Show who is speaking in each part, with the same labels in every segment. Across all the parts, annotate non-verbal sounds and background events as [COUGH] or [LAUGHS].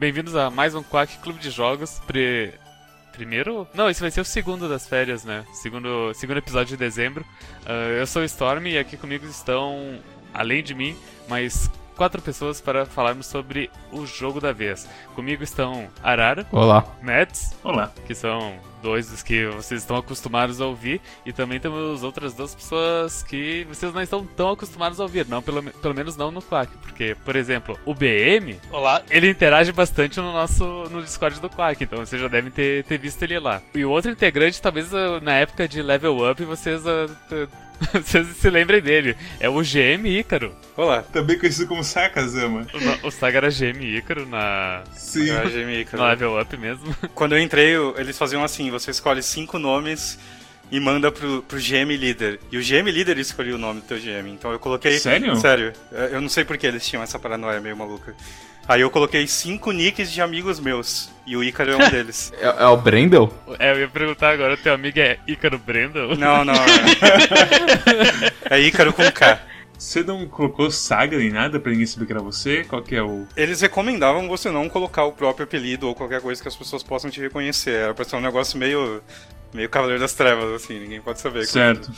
Speaker 1: Bem-vindos a mais um Quack Clube de Jogos. Pre... Primeiro? Não, esse vai ser o segundo das férias, né? Segundo, segundo episódio de dezembro. Uh, eu sou o Storm e aqui comigo estão, além de mim, mais quatro pessoas para falarmos sobre o jogo da vez. Comigo estão Arara.
Speaker 2: Olá.
Speaker 1: Mets.
Speaker 3: Olá.
Speaker 1: Que são dois dos que vocês estão acostumados a ouvir. E também temos outras duas pessoas que vocês não estão tão acostumados a ouvir. Não, pelo, pelo menos não no Quack. Porque, por exemplo, o BM.
Speaker 4: Olá.
Speaker 1: Ele interage bastante no nosso no Discord do Quack. Então vocês já devem ter, ter visto ele lá. E o outro integrante, talvez uh, na época de Level Up, vocês. Uh, [LAUGHS] vocês se lembrem dele. É o GM Ícaro.
Speaker 3: Olá. Também conhecido como Sakazama.
Speaker 1: O, o Saga era GM Ícaro na.
Speaker 3: Sim.
Speaker 4: Era GM, cara.
Speaker 1: No Level Up mesmo.
Speaker 4: Quando eu entrei, eles faziam assim: você escolhe cinco nomes e manda pro, pro GM líder. E o GM líder escolheu o nome do teu GM. Então eu coloquei.
Speaker 3: Sério?
Speaker 4: Sério. Eu não sei porque eles tinham essa paranoia meio maluca. Aí eu coloquei cinco nicks de amigos meus. E o Ícaro é um [LAUGHS] deles.
Speaker 2: É, é o Brendel?
Speaker 1: É, eu ia perguntar agora, teu amigo é Ícaro Brendel?
Speaker 4: Não, não. É, [LAUGHS] é Ícaro com K.
Speaker 3: Você não colocou Saga nem nada pra ninguém saber que era você? Qual que é o.
Speaker 4: Eles recomendavam você não colocar o próprio apelido ou qualquer coisa que as pessoas possam te reconhecer. Era pra ser um negócio meio. Meio Cavaleiro das Trevas, assim, ninguém pode saber.
Speaker 3: Certo.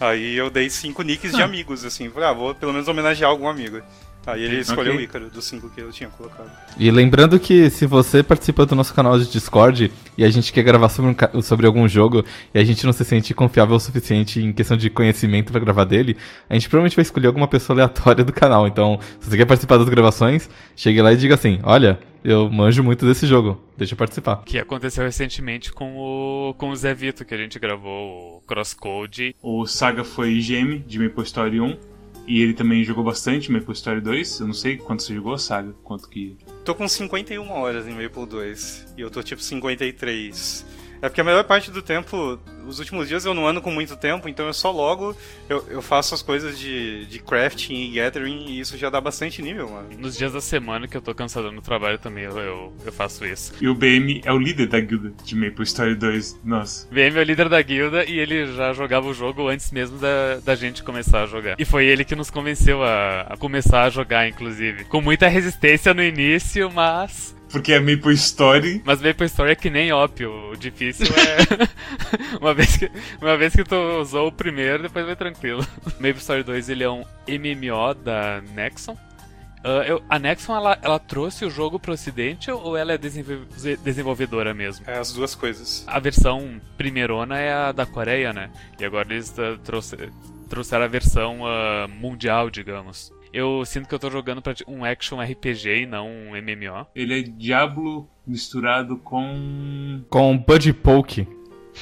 Speaker 4: Aí eu dei cinco nicks de
Speaker 3: Ah.
Speaker 4: amigos, assim. Falei, ah, vou pelo menos homenagear algum amigo. Aí ele escolheu
Speaker 3: Ok.
Speaker 4: o Ícaro, dos cinco que eu tinha colocado.
Speaker 2: E lembrando que se você participa do nosso canal de Discord e a gente quer gravar sobre, um sobre algum jogo e a gente não se sente confiável o suficiente em questão de conhecimento pra gravar dele, a gente provavelmente vai escolher alguma pessoa aleatória do canal. Então, se você quer participar das gravações, chegue lá e diga assim: Olha, eu manjo muito desse jogo, deixa eu participar.
Speaker 1: Que aconteceu recentemente com o, com o Zé Vito, que a gente gravou o Crosscode.
Speaker 3: O Saga foi GM de Maple Story 1. E ele também jogou bastante Maple Story 2. Eu não sei quanto você jogou, Saga. Quanto que.
Speaker 4: Tô com 51 horas em Maple 2. E eu tô tipo 53. É porque a melhor parte do tempo, os últimos dias eu não ando com muito tempo, então eu só logo eu, eu faço as coisas de, de crafting e gathering e isso já dá bastante nível, mano.
Speaker 1: Nos dias da semana que eu tô cansado no trabalho também, eu, eu, eu faço isso.
Speaker 3: E o BM é o líder da guilda de Maple Story 2. Nossa.
Speaker 1: VM é o líder da guilda e ele já jogava o jogo antes mesmo da, da gente começar a jogar. E foi ele que nos convenceu a, a começar a jogar, inclusive. Com muita resistência no início, mas.
Speaker 3: Porque é Maple Story.
Speaker 1: Mas Maple Story é que nem ópio. O difícil é. [LAUGHS] uma, vez que, uma vez que tu usou o primeiro, depois vai tranquilo. [LAUGHS] Maple Story 2 ele é um MMO da Nexon. Ah, eu- a Nexon ela, ela trouxe o jogo pro ocidente ou ela é desenvol- desenvolvedora mesmo?
Speaker 4: É as duas coisas.
Speaker 1: A versão primeirona é a da Coreia, né? E agora eles trouxe- trouxeram a versão ah, mundial, digamos. Eu sinto que eu tô jogando pra um action RPG e não um MMO.
Speaker 3: Ele é Diablo misturado com.
Speaker 2: Com Buddy Poke.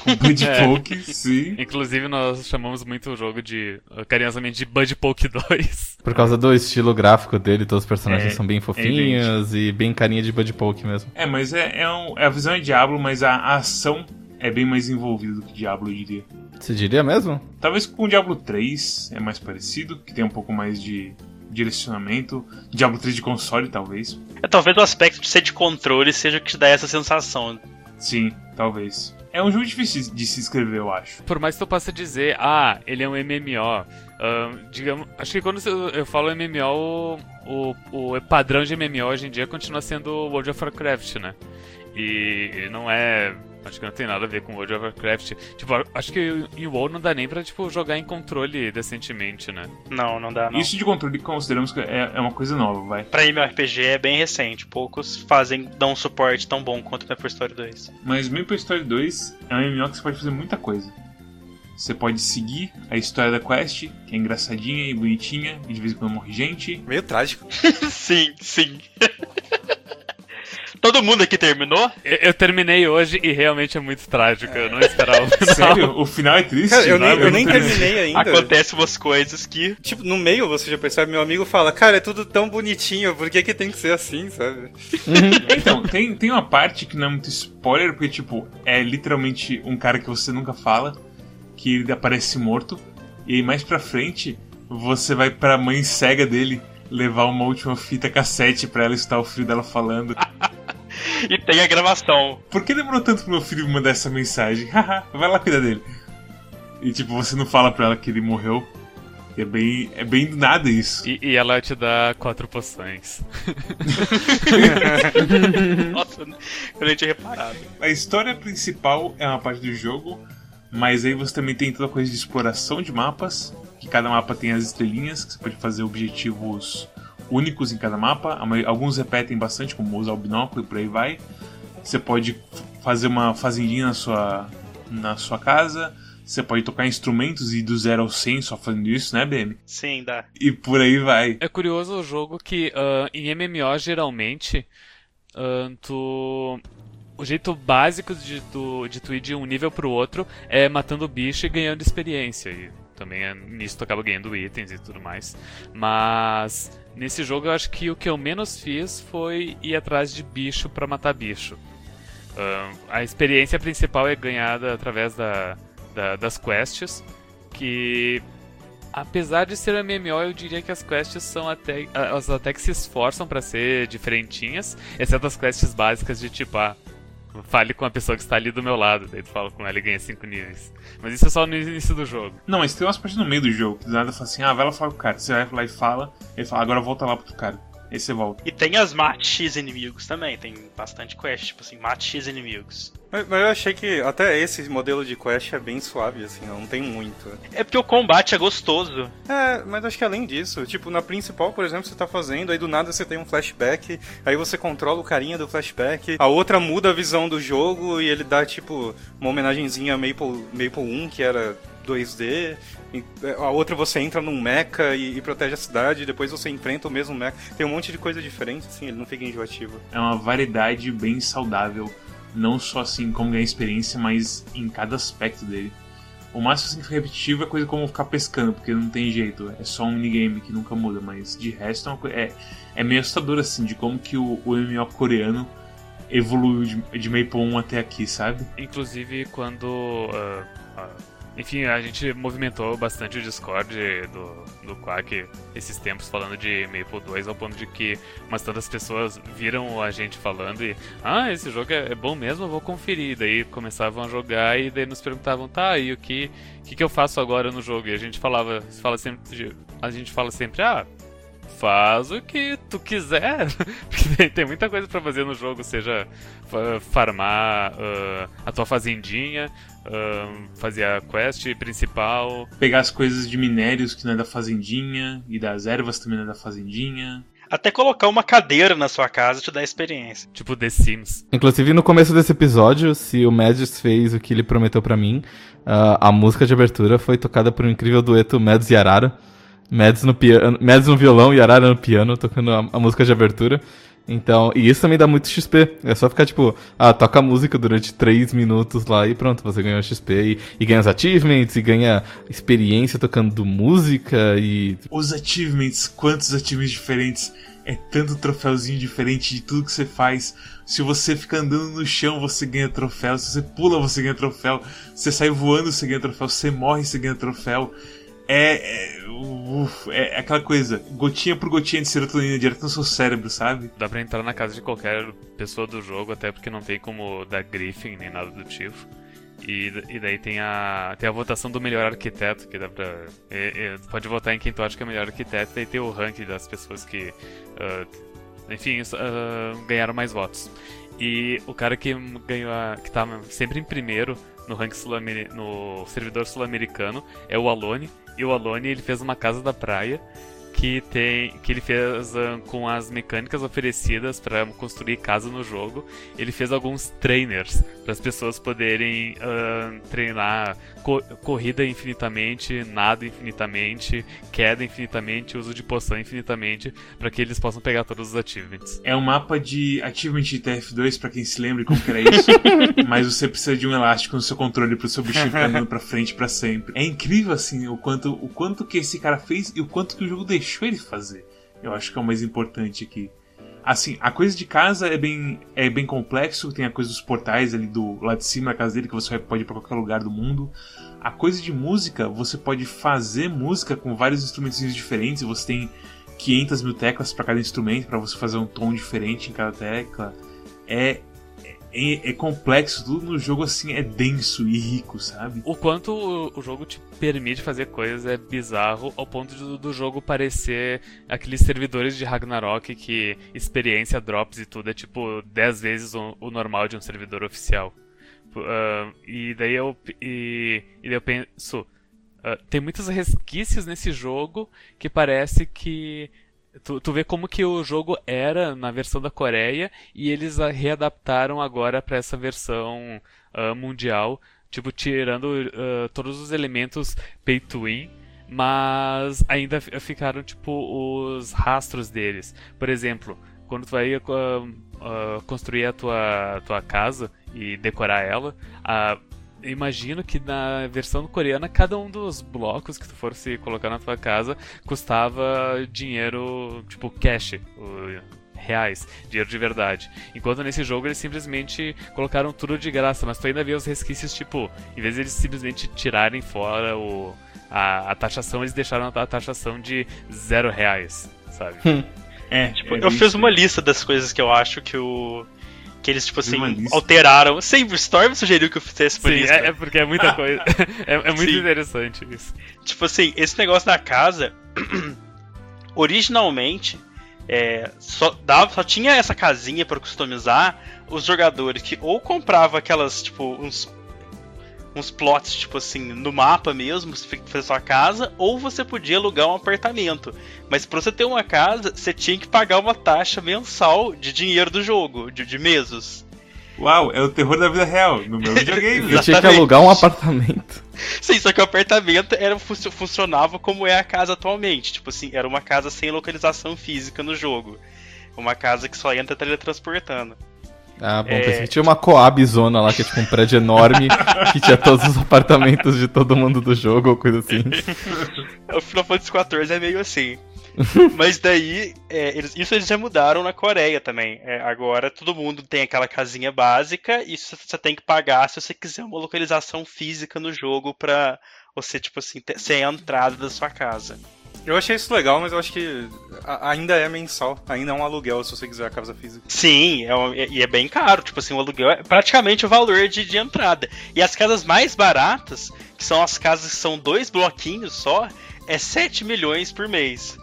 Speaker 3: com Blood [LAUGHS]
Speaker 1: É.
Speaker 3: Poke, sim.
Speaker 1: Inclusive, nós chamamos muito o jogo de, ah, carinhosamente, de Bud Poke 2. [LAUGHS]
Speaker 2: Por causa do estilo gráfico dele, todos os personagens
Speaker 3: É,
Speaker 2: são bem fofinhos e bem carinha de Buddy Poke mesmo.
Speaker 3: É, mas é, é, um- a visão é Diablo, mas a, a ação é bem mais envolvida do que Diablo, eu diria.
Speaker 2: Você diria mesmo?
Speaker 3: Talvez com o Diablo 3 é mais parecido, que tem um pouco mais de direcionamento. Diablo 3 de console, talvez.
Speaker 5: É, talvez o aspecto de ser de controle seja o que te dá essa sensação.
Speaker 3: Sim, talvez. É um jogo difícil de se escrever, eu acho.
Speaker 1: Por mais que tu possa dizer, ah, ele é um MMO. ah, digamos, acho que quando eu eu falo MMO, o, o, o padrão de MMO hoje em dia continua sendo o World of Warcraft, né? E não é. Acho que não tem nada a ver com World of Warcraft. Tipo, acho que em WoW não dá nem pra, tipo, jogar em controle decentemente, né?
Speaker 5: Não, não dá, não.
Speaker 3: Isso de controle consideramos que é, é uma coisa nova, vai.
Speaker 5: Pra MMORPG é bem recente. Poucos fazem, dão um suporte tão bom quanto o Maple Story 2.
Speaker 3: Mas Maple Story 2 é um MMO que você pode fazer muita coisa. Você pode seguir a história da quest, que é engraçadinha e bonitinha, e de vez em quando morre gente.
Speaker 4: Meio trágico. [LAUGHS]
Speaker 5: sim, sim. [LAUGHS] Todo mundo aqui terminou?
Speaker 1: Eu, eu terminei hoje e realmente é muito trágico. Eu não esperava o final. [LAUGHS]
Speaker 3: Sério? O final é triste?
Speaker 4: Cara, eu nem,
Speaker 3: Não,
Speaker 4: eu nem
Speaker 3: não
Speaker 4: terminei ainda.
Speaker 5: Acontecem umas coisas que.
Speaker 4: Tipo, no meio você já percebe, meu amigo fala, cara, é tudo tão bonitinho, por que, que tem que ser assim, sabe? [LAUGHS]
Speaker 3: Então, tem, tem uma parte que não é muito spoiler, porque, tipo, é literalmente um cara que você nunca fala, que ele aparece morto, e aí mais pra frente, você vai pra mãe cega dele levar uma última fita cassete pra ela escutar o filho dela falando. [LAUGHS]
Speaker 5: E tem a gravação.
Speaker 3: Por que demorou tanto pro meu filho me mandar essa mensagem? [LAUGHS] Haha, vai lá cuidar dele. E tipo, você não fala pra ela que ele morreu. É bem, é bem do nada isso.
Speaker 1: E, e ela te dá quatro poções. [LAUGHS]
Speaker 5: Nossa, eu nem tinha reparado.
Speaker 3: A história principal é uma parte do jogo, mas aí você também tem toda a coisa de exploração de mapas, que cada mapa tem as estrelinhas, que você pode fazer objetivos únicos em cada mapa. Alguns repetem bastante, como usar o binóculo e por aí vai. Você pode fazer uma fazendinha na sua, na sua casa. Você pode tocar instrumentos e ir do 0 ao 100 só fazendo isso, né, BM?
Speaker 5: Sim, dá.
Speaker 3: E por aí vai.
Speaker 1: É curioso o jogo que ah, em MMO geralmente ah, tu o jeito básico de tu, de tu ir de um nível pro outro é matando bicho e ganhando experiência. E também é, nisso tu acaba ganhando itens e tudo mais. Mas nesse jogo eu acho que o que eu menos fiz foi ir atrás de bicho pra matar bicho. Ah, a experiência principal é ganhada através da, da- das quests, que apesar de ser um MMO, eu diria que as quests são até elas até que se esforçam pra ser diferentinhas, exceto as quests básicas de tipo, ah, fale com a pessoa que está ali do meu lado, daí tu fala com ela e ganha 5 níveis. Mas isso é só no início do jogo.
Speaker 3: Não, mas tem umas partes no meio do jogo que do nada fala assim: ah, vai lá falar com o cara. Você vai lá e fala, ele fala, agora volta lá pro outro cara. Aí você volta.
Speaker 5: E tem as mate X inimigos também, tem bastante quest, tipo assim, mate X inimigos.
Speaker 4: Mas, mas eu achei que até esse modelo de quest é bem suave, assim, não tem muito.
Speaker 5: É porque o combate é gostoso.
Speaker 4: É, mas acho que além disso, tipo, na principal, por exemplo, você tá fazendo, aí do nada você tem um flashback, aí você controla o carinha do flashback, a outra muda a visão do jogo e ele dá, tipo, uma homenagenzinha a Maple, Maple 1, que era 2D, e a outra você entra num mecha e, e protege a cidade, depois você enfrenta o mesmo mecha. Tem um monte de coisa diferente, assim, ele não fica enjoativo.
Speaker 3: É uma variedade bem saudável. Não só assim como ganhar experiência, mas em cada aspecto dele. O máximo assim, que repetitivo é coisa como ficar pescando, porque não tem jeito. É só um minigame que nunca muda, mas de resto é, uma é, é meio assustador assim, de como que o, o MMO coreano evoluiu de, de Maple 1 até aqui, sabe?
Speaker 1: Inclusive quando. ah, ah, enfim, a gente movimentou bastante o Discord do, do Quack esses tempos falando de Maple 2, ao ponto de que umas tantas pessoas viram a gente falando e. Ah, esse jogo é, é bom mesmo, eu vou conferir. Daí começavam a jogar e daí nos perguntavam, tá, e o que, que, que eu faço agora no jogo? E a gente falava, fala sempre, a gente fala sempre, ah, faz o que tu quiser. [LAUGHS] Porque tem, muita coisa pra fazer no jogo, seja fa- farmar ah, a tua fazendinha, ah, fazer a quest principal.
Speaker 3: Pegar as coisas de minérios que não é da fazendinha, e das ervas também não é da fazendinha.
Speaker 5: Até colocar uma cadeira na sua casa te dá experiência.
Speaker 1: Tipo The Sims.
Speaker 2: Inclusive, no começo desse episódio, se o Mads fez o que ele prometeu pra mim, ah, a música de abertura foi tocada por um incrível dueto Mads e Arara. Mads no, piano, Mads no violão e Arara no piano, tocando a, a música de abertura. Então, e isso também dá muito XP. É só ficar tipo, ah, toca música durante 3 minutos lá e pronto, você ganha XP e, e ganha os achievements e ganha experiência tocando música e.
Speaker 3: Os achievements, quantos achievements diferentes. É tanto troféuzinho diferente de tudo que você faz. Se você fica andando no chão, você ganha troféu. Se você pula, você ganha troféu. Se você sai voando, você ganha troféu. Se você morre, você ganha troféu. É, é, uf, é aquela coisa, gotinha por gotinha de serotonina direto no seu cérebro, sabe?
Speaker 1: Dá pra entrar na casa de qualquer pessoa do jogo, até porque não tem como dar griefing nem nada do tipo. E, e daí tem a, tem a votação do melhor arquiteto, que dá pra. é- é, pode votar em quem tu acha que é o melhor arquiteto, daí tem o ranking das pessoas que. ah, enfim, ah, ganharam mais votos. E o cara que ganhou a, que tá sempre em primeiro no ranking sul no servidor sul-americano é o Alone. E o Alone ele fez uma casa da praia que tem que ele fez ah, com as mecânicas oferecidas para construir casa no jogo. Ele fez alguns trainers para as pessoas poderem ah, treinar co- corrida infinitamente, nado infinitamente, queda infinitamente, uso de poção infinitamente, para que eles possam pegar todos os achievements.
Speaker 3: É um mapa de achievement de TF2, pra quem se lembra como que era isso. [LAUGHS] mas você precisa de um elástico no seu controle pro seu bichinho ficar andando pra frente pra sempre. É incrível, assim, o quanto, o quanto que esse cara fez e o quanto que o jogo deixou ele fazer. Eu acho que é o mais importante aqui. Assim, a coisa de casa é bem, é bem complexo, tem a coisa dos portais ali do lá de cima da casa dele que você pode ir pra qualquer lugar do mundo. A coisa de música, você pode fazer música com vários instrumentos diferentes, você tem 500 mil teclas para cada instrumento, para você fazer um tom diferente em cada tecla. É, é, é complexo, tudo no jogo assim é denso e rico, sabe?
Speaker 1: O quanto o, o jogo te permite fazer coisas é bizarro ao ponto de, do jogo parecer aqueles servidores de Ragnarok que experiência, drops e tudo é tipo 10 vezes o, o normal de um servidor oficial. Uh, e daí eu, e, e daí eu penso, uh, tem muitos resquícios nesse jogo que parece que Tu, tu vê como que o jogo era na versão da Coreia e eles a readaptaram agora para essa versão uh, mundial, tipo tirando uh, todos os elementos pay to win, mas ainda ficaram tipo os rastros deles. Por exemplo, quando tu vai uh, construir a tua, tua casa e decorar ela, a imagino que na versão coreana, cada um dos blocos que tu fosse colocar na tua casa custava dinheiro, tipo cash, reais, dinheiro de verdade. Enquanto nesse jogo eles simplesmente colocaram tudo de graça, mas tu ainda vê os resquícios, tipo, em vez de eles simplesmente tirarem fora o, a, a taxação, eles deixaram a taxação de zero reais, sabe?
Speaker 5: é, tipo, é eu fiz uma lista das coisas que eu acho que o que eles, tipo assim, alteraram. Sempre Storm sugeriu que eu fizesse
Speaker 1: por Sim, isso. É, é, porque é muita [LAUGHS] coisa. é, é, muito Sim. interessante isso.
Speaker 5: Tipo assim, esse negócio da casa. [CLEARS THROAT] originalmente. É, só, dava, só tinha essa casinha para customizar os jogadores que ou comprava aquelas, tipo, uns uns plots, tipo assim, no mapa mesmo, você fazer sua casa, ou você podia alugar um apartamento. Mas pra você ter uma casa, você tinha que pagar uma taxa mensal de dinheiro do jogo, de, de mesos.
Speaker 3: Uau, é o terror da vida real, no meu [LAUGHS] videogame.
Speaker 2: Eu tinha que alugar um apartamento.
Speaker 5: Sim, só que o apartamento era, funcionava como é a casa atualmente. Tipo assim, era uma casa sem localização física no jogo. Uma casa que só entra teletransportando.
Speaker 2: Ah, bom, é... pensei que tinha uma Coab zona lá, que é tipo um prédio enorme, [LAUGHS] que tinha todos os apartamentos de todo mundo do jogo ou coisa assim. [LAUGHS]
Speaker 5: o Final Fantasy XIV é meio assim. Mas daí, é, eles, isso eles já mudaram na Coreia também. É, agora todo mundo tem aquela casinha básica e você tem que pagar se você quiser uma localização física no jogo pra você, tipo assim, ter, ser a entrada da sua casa.
Speaker 4: Eu achei isso legal, mas eu acho que ainda é mensal. Ainda é um aluguel se você quiser a casa física.
Speaker 5: Sim, é, e é bem caro. Tipo assim, o aluguel é praticamente o valor de, de entrada. E as casas mais baratas, que são as casas que são dois bloquinhos só, é 7 milhões por mês.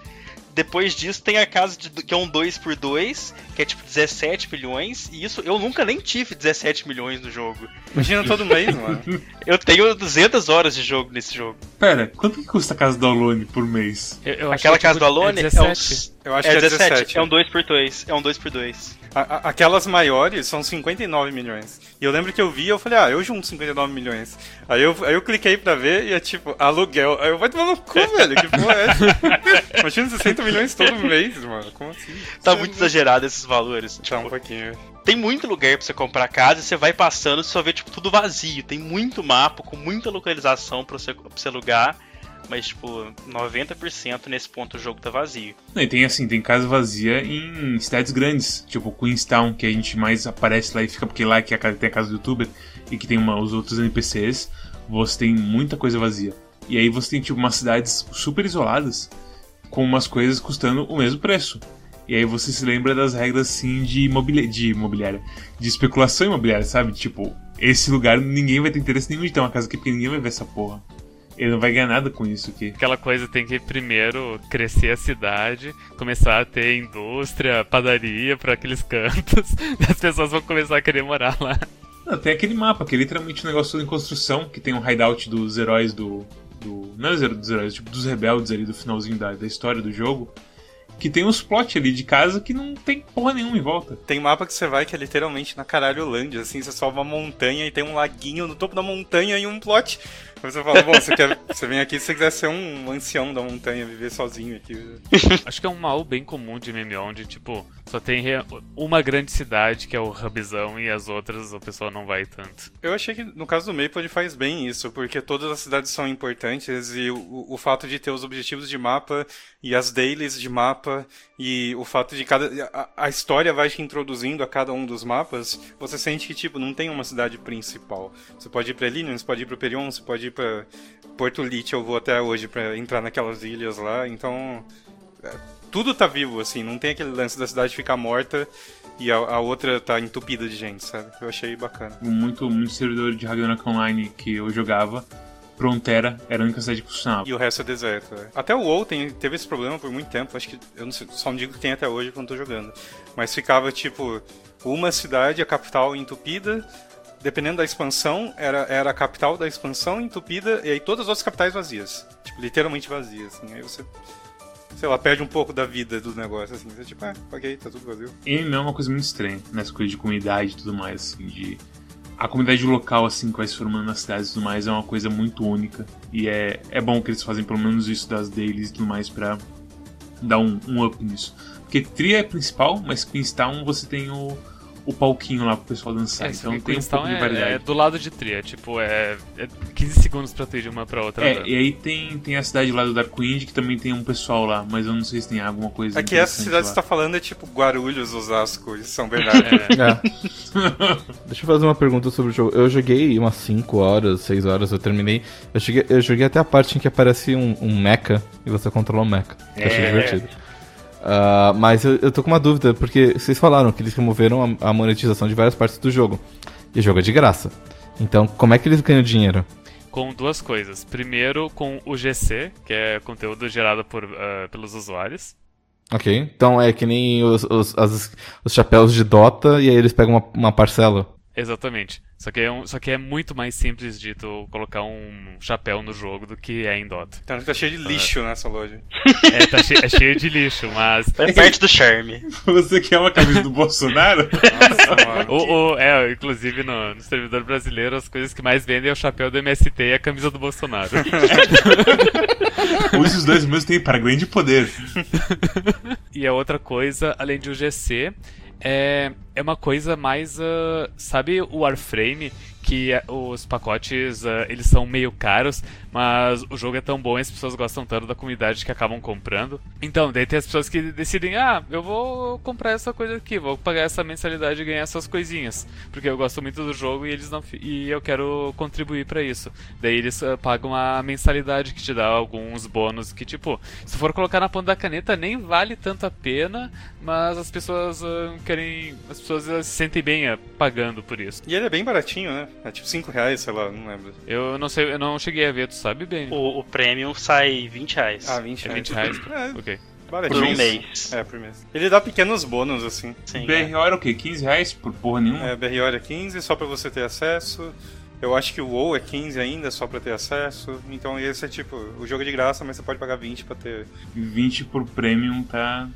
Speaker 5: Depois disso tem a casa de, que é um 2x2, que é tipo 17 milhões. E isso eu nunca nem tive 17 milhões no jogo.
Speaker 4: Imagina todo mês, mano. [LAUGHS]
Speaker 5: Eu tenho 200 horas de jogo nesse jogo.
Speaker 3: Pera, quanto que custa a casa do Alone por mês?
Speaker 5: Eu, eu Aquela casa do Alone é, 17.
Speaker 4: é, eu acho é que é 17. 17.
Speaker 5: É um 2x2. É um 2x2.
Speaker 4: A, aquelas maiores são 59 milhões. E eu lembro que eu vi eu falei, ah, eu junto 59 milhões. Aí eu, aí eu cliquei pra ver e é tipo, aluguel. Aí eu, vai tomar no cu, velho, que porra é essa? [LAUGHS] Imagina 60 milhões todo mês, mano. Como assim?
Speaker 5: Tá muito exagerado esses valores.
Speaker 4: Tá um pouquinho.
Speaker 5: Tem muito lugar pra você comprar casa e você vai passando e só vê, tipo, tudo vazio. Tem muito mapa com muita localização pra você, pra você alugar mas tipo, 90% nesse ponto o jogo tá vazio.
Speaker 3: E tem assim, tem casa vazia em cidades grandes, tipo Queenstown, que a gente mais aparece lá e fica porque lá que é a, tem a casa do youtuber e que tem uma, os outros NPCs, você tem muita coisa vazia. E aí você tem tipo umas cidades super isoladas com umas coisas custando o mesmo preço. E aí você se lembra das regras assim de, imobili de imobiliária, de especulação imobiliária, sabe? Tipo, esse lugar ninguém vai ter interesse nenhum de ter uma casa aqui porque ninguém vai ver essa porra. Ele não vai ganhar nada com isso aqui.
Speaker 1: Aquela coisa tem que primeiro crescer a cidade, começar a ter indústria, padaria para aqueles cantos, e [LAUGHS] as pessoas vão começar a querer morar lá.
Speaker 3: Não, tem aquele mapa que é literalmente um negócio em construção, que tem um hideout dos heróis do. do não é dos heróis, tipo dos rebeldes ali do finalzinho da, da história do jogo que tem uns plot ali de casa que não tem porra nenhuma em volta.
Speaker 4: Tem mapa que você vai que é literalmente na Caralholândia, assim, você sobe uma montanha e tem um laguinho no topo da montanha e um plot. Você fala, bom, você, quer, você vem aqui se você quiser ser um ancião da montanha, viver sozinho aqui. [LAUGHS]
Speaker 1: Acho que é um mal bem comum de MMO, onde, tipo, só tem uma grande cidade, que é o hubzão, e as outras o pessoal não vai tanto.
Speaker 4: Eu achei que no caso do Maple ele faz bem isso, porque todas as cidades são importantes e o, o fato de ter os objetivos de mapa e as dailies de mapa e o fato de cada. A, a, história vai te introduzindo a cada um dos mapas, você sente que, tipo, não tem uma cidade principal. Você pode ir pra Lilian, você pode ir pro Perion, você pode ir pra Porto Lit, eu vou até hoje para entrar naquelas ilhas lá, então. É, tudo tá vivo, assim, não tem aquele lance da cidade ficar morta e a, a outra tá entupida de gente, sabe? Eu achei bacana.
Speaker 3: Muito, muito servidor de Ragnarok Online que eu jogava, Frontera era a única cidade que funcionava.
Speaker 4: E o resto é deserto. É. Até o WoW tem, teve esse problema por muito tempo. Acho que eu não sei, só não digo que tem até hoje quando tô jogando. Mas ficava tipo uma cidade, a capital entupida. Dependendo da expansão, era, era a capital da expansão entupida e aí todas as outras capitais vazias. Tipo, literalmente vazias. Assim. Aí você sei lá, perde um pouco da vida do negócio, assim. Você, tipo, ah, ok, tá tudo vazio.
Speaker 3: E é uma coisa muito estranha, nessa coisa de comunidade e tudo mais, assim, de a comunidade local, assim, que vai se formando nas cidades e tudo mais, é uma coisa muito única. E é, é bom que eles fazem pelo menos isso das dailies e tudo mais pra dar um, um up nisso. Porque Tria é principal, mas Queenstown você tem o, o palquinho lá pro pessoal dançar.
Speaker 1: É,
Speaker 3: então tem um pouco de
Speaker 1: é,
Speaker 3: variedade.
Speaker 1: é do lado de Tria, tipo, é, é 15 segundos pra tu ir de uma pra outra.
Speaker 3: É, e aí tem, tem a cidade lá do Darkwind, que também tem um pessoal lá, mas eu não sei se tem alguma coisa
Speaker 4: É que essa cidade que
Speaker 3: lá.
Speaker 4: você tá falando é tipo Guarulhos, Osasco e São Bernardo. [LAUGHS]
Speaker 1: É,
Speaker 2: É. [LAUGHS] Deixa eu fazer uma pergunta sobre o jogo. Eu joguei umas 5 horas, 6 horas, eu terminei. Eu, cheguei, eu joguei até a parte em que aparece um, um mecha e você controla o mecha. Que eu achei
Speaker 3: É.
Speaker 2: divertido. Ah, mas eu, eu tô com uma dúvida, porque vocês falaram que eles removeram a, a monetização de várias partes do jogo. E o jogo é de graça. Então, como é que eles ganham dinheiro?
Speaker 1: com duas coisas. Primeiro, com o GC, que é conteúdo gerado por, ah, pelos usuários.
Speaker 2: Ok? Então é que nem os, os, as- os chapéus de Dota e aí eles pegam uma, uma parcela.
Speaker 1: Exatamente. Só que, é um- só que é muito mais simples de tu colocar um chapéu no jogo do que é em Dota.
Speaker 4: Então tá cheio de lixo nessa loja.
Speaker 1: É, tá che- é cheio de lixo, mas.
Speaker 5: É parte do charme. [LAUGHS]
Speaker 3: Você quer uma camisa do Bolsonaro? [LAUGHS]
Speaker 4: Nossa, mano.
Speaker 1: O, o- é, inclusive no, no servidor brasileiro, as coisas que mais vendem é o chapéu do MST e a camisa do Bolsonaro. [LAUGHS]
Speaker 3: Use os dois mesmo tempo para grande poder.
Speaker 1: E a outra coisa, além de UGC, é, é uma coisa mais. ah, sabe o Warframe? Que ah, os pacotes ah, eles são meio caros, mas o jogo é tão bom e as pessoas gostam tanto da comunidade que acabam comprando. Então, daí tem as pessoas que decidem: ah, eu vou comprar essa coisa aqui, vou pagar essa mensalidade e ganhar essas coisinhas. Porque eu gosto muito do jogo e eles não e eu quero contribuir pra isso. Daí eles ah, pagam a mensalidade que te dá alguns bônus que, tipo, se for colocar na ponta da caneta, nem vale tanto a pena, mas as pessoas ah, querem. As pessoas se sentem bem pagando por isso.
Speaker 4: E ele é bem baratinho, né? É tipo 5 reais, sei lá, não lembro.
Speaker 1: Eu não sei, eu não cheguei a ver, tu sabe bem?
Speaker 5: O, o Premium sai 20 reais.
Speaker 4: Ah, 20
Speaker 1: É
Speaker 4: reais.
Speaker 1: 20 reais?
Speaker 4: É,
Speaker 1: Ok.
Speaker 4: baratinho.
Speaker 5: por um mês.
Speaker 4: É, por mês. Ele dá pequenos bônus, assim.
Speaker 5: Sim, é.
Speaker 3: BRO era o quê? 15 reais por porra nenhuma?
Speaker 4: É, BRO é 15, só pra você ter acesso. Eu acho que o WoW é 15 ainda, só pra ter acesso. Então esse é tipo, o jogo é de graça, mas você pode pagar 20 pra ter.
Speaker 3: 20 por premium tá,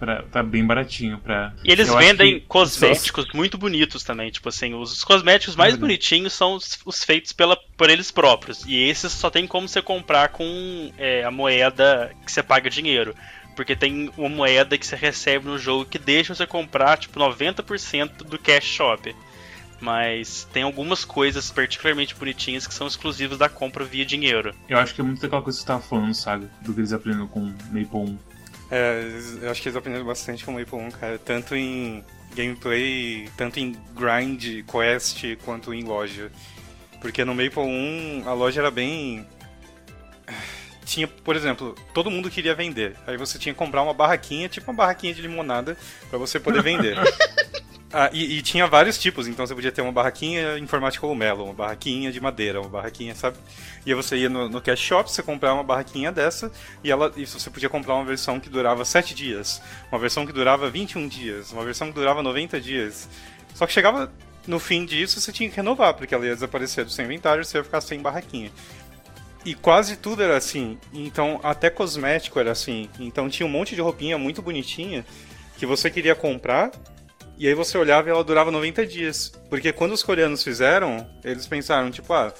Speaker 3: pra- tá bem baratinho pra.
Speaker 5: E eles
Speaker 3: Eu
Speaker 5: vendem
Speaker 3: que-
Speaker 5: cosméticos muito bonitos também. Tipo assim, os, os cosméticos mais bonitinhos são os, os feitos pela, por eles próprios. E esses só tem como você comprar com é, a moeda que você paga dinheiro. Porque tem uma moeda que você recebe no jogo que deixa você comprar, tipo, 90% do cash shop. Mas tem algumas coisas particularmente bonitinhas que são exclusivas da compra via dinheiro.
Speaker 3: Eu acho que é muito daquela coisa que você tava falando, Saga, do que eles aprenderam com Maple 1.
Speaker 4: É, eu acho que eles aprenderam bastante com o Maple 1, cara. Tanto em gameplay, tanto em grind, quest, quanto em loja. Porque no Maple 1 a loja era bem. Tinha, por exemplo, todo mundo queria vender. Aí você tinha que comprar uma barraquinha, tipo uma barraquinha de limonada, pra você poder vender. [LAUGHS] Ah, e, e tinha vários tipos, então você podia ter uma barraquinha em formato de uma barraquinha de madeira, uma barraquinha, sabe? E aí você ia no, no cash shop, você comprava uma barraquinha dessa, e ela e você podia comprar uma versão que durava 7 dias, uma versão que durava 21 dias, uma versão que durava 90 dias. Só que chegava no fim disso, você tinha que renovar, porque ela ia desaparecer do seu inventário, você ia ficar sem barraquinha. E quase tudo era assim. Então, até cosmético era assim. Então, tinha um monte de roupinha muito bonitinha que você queria comprar. E aí você olhava e ela durava 90 dias. Porque quando os coreanos fizeram, eles pensaram, tipo, ah,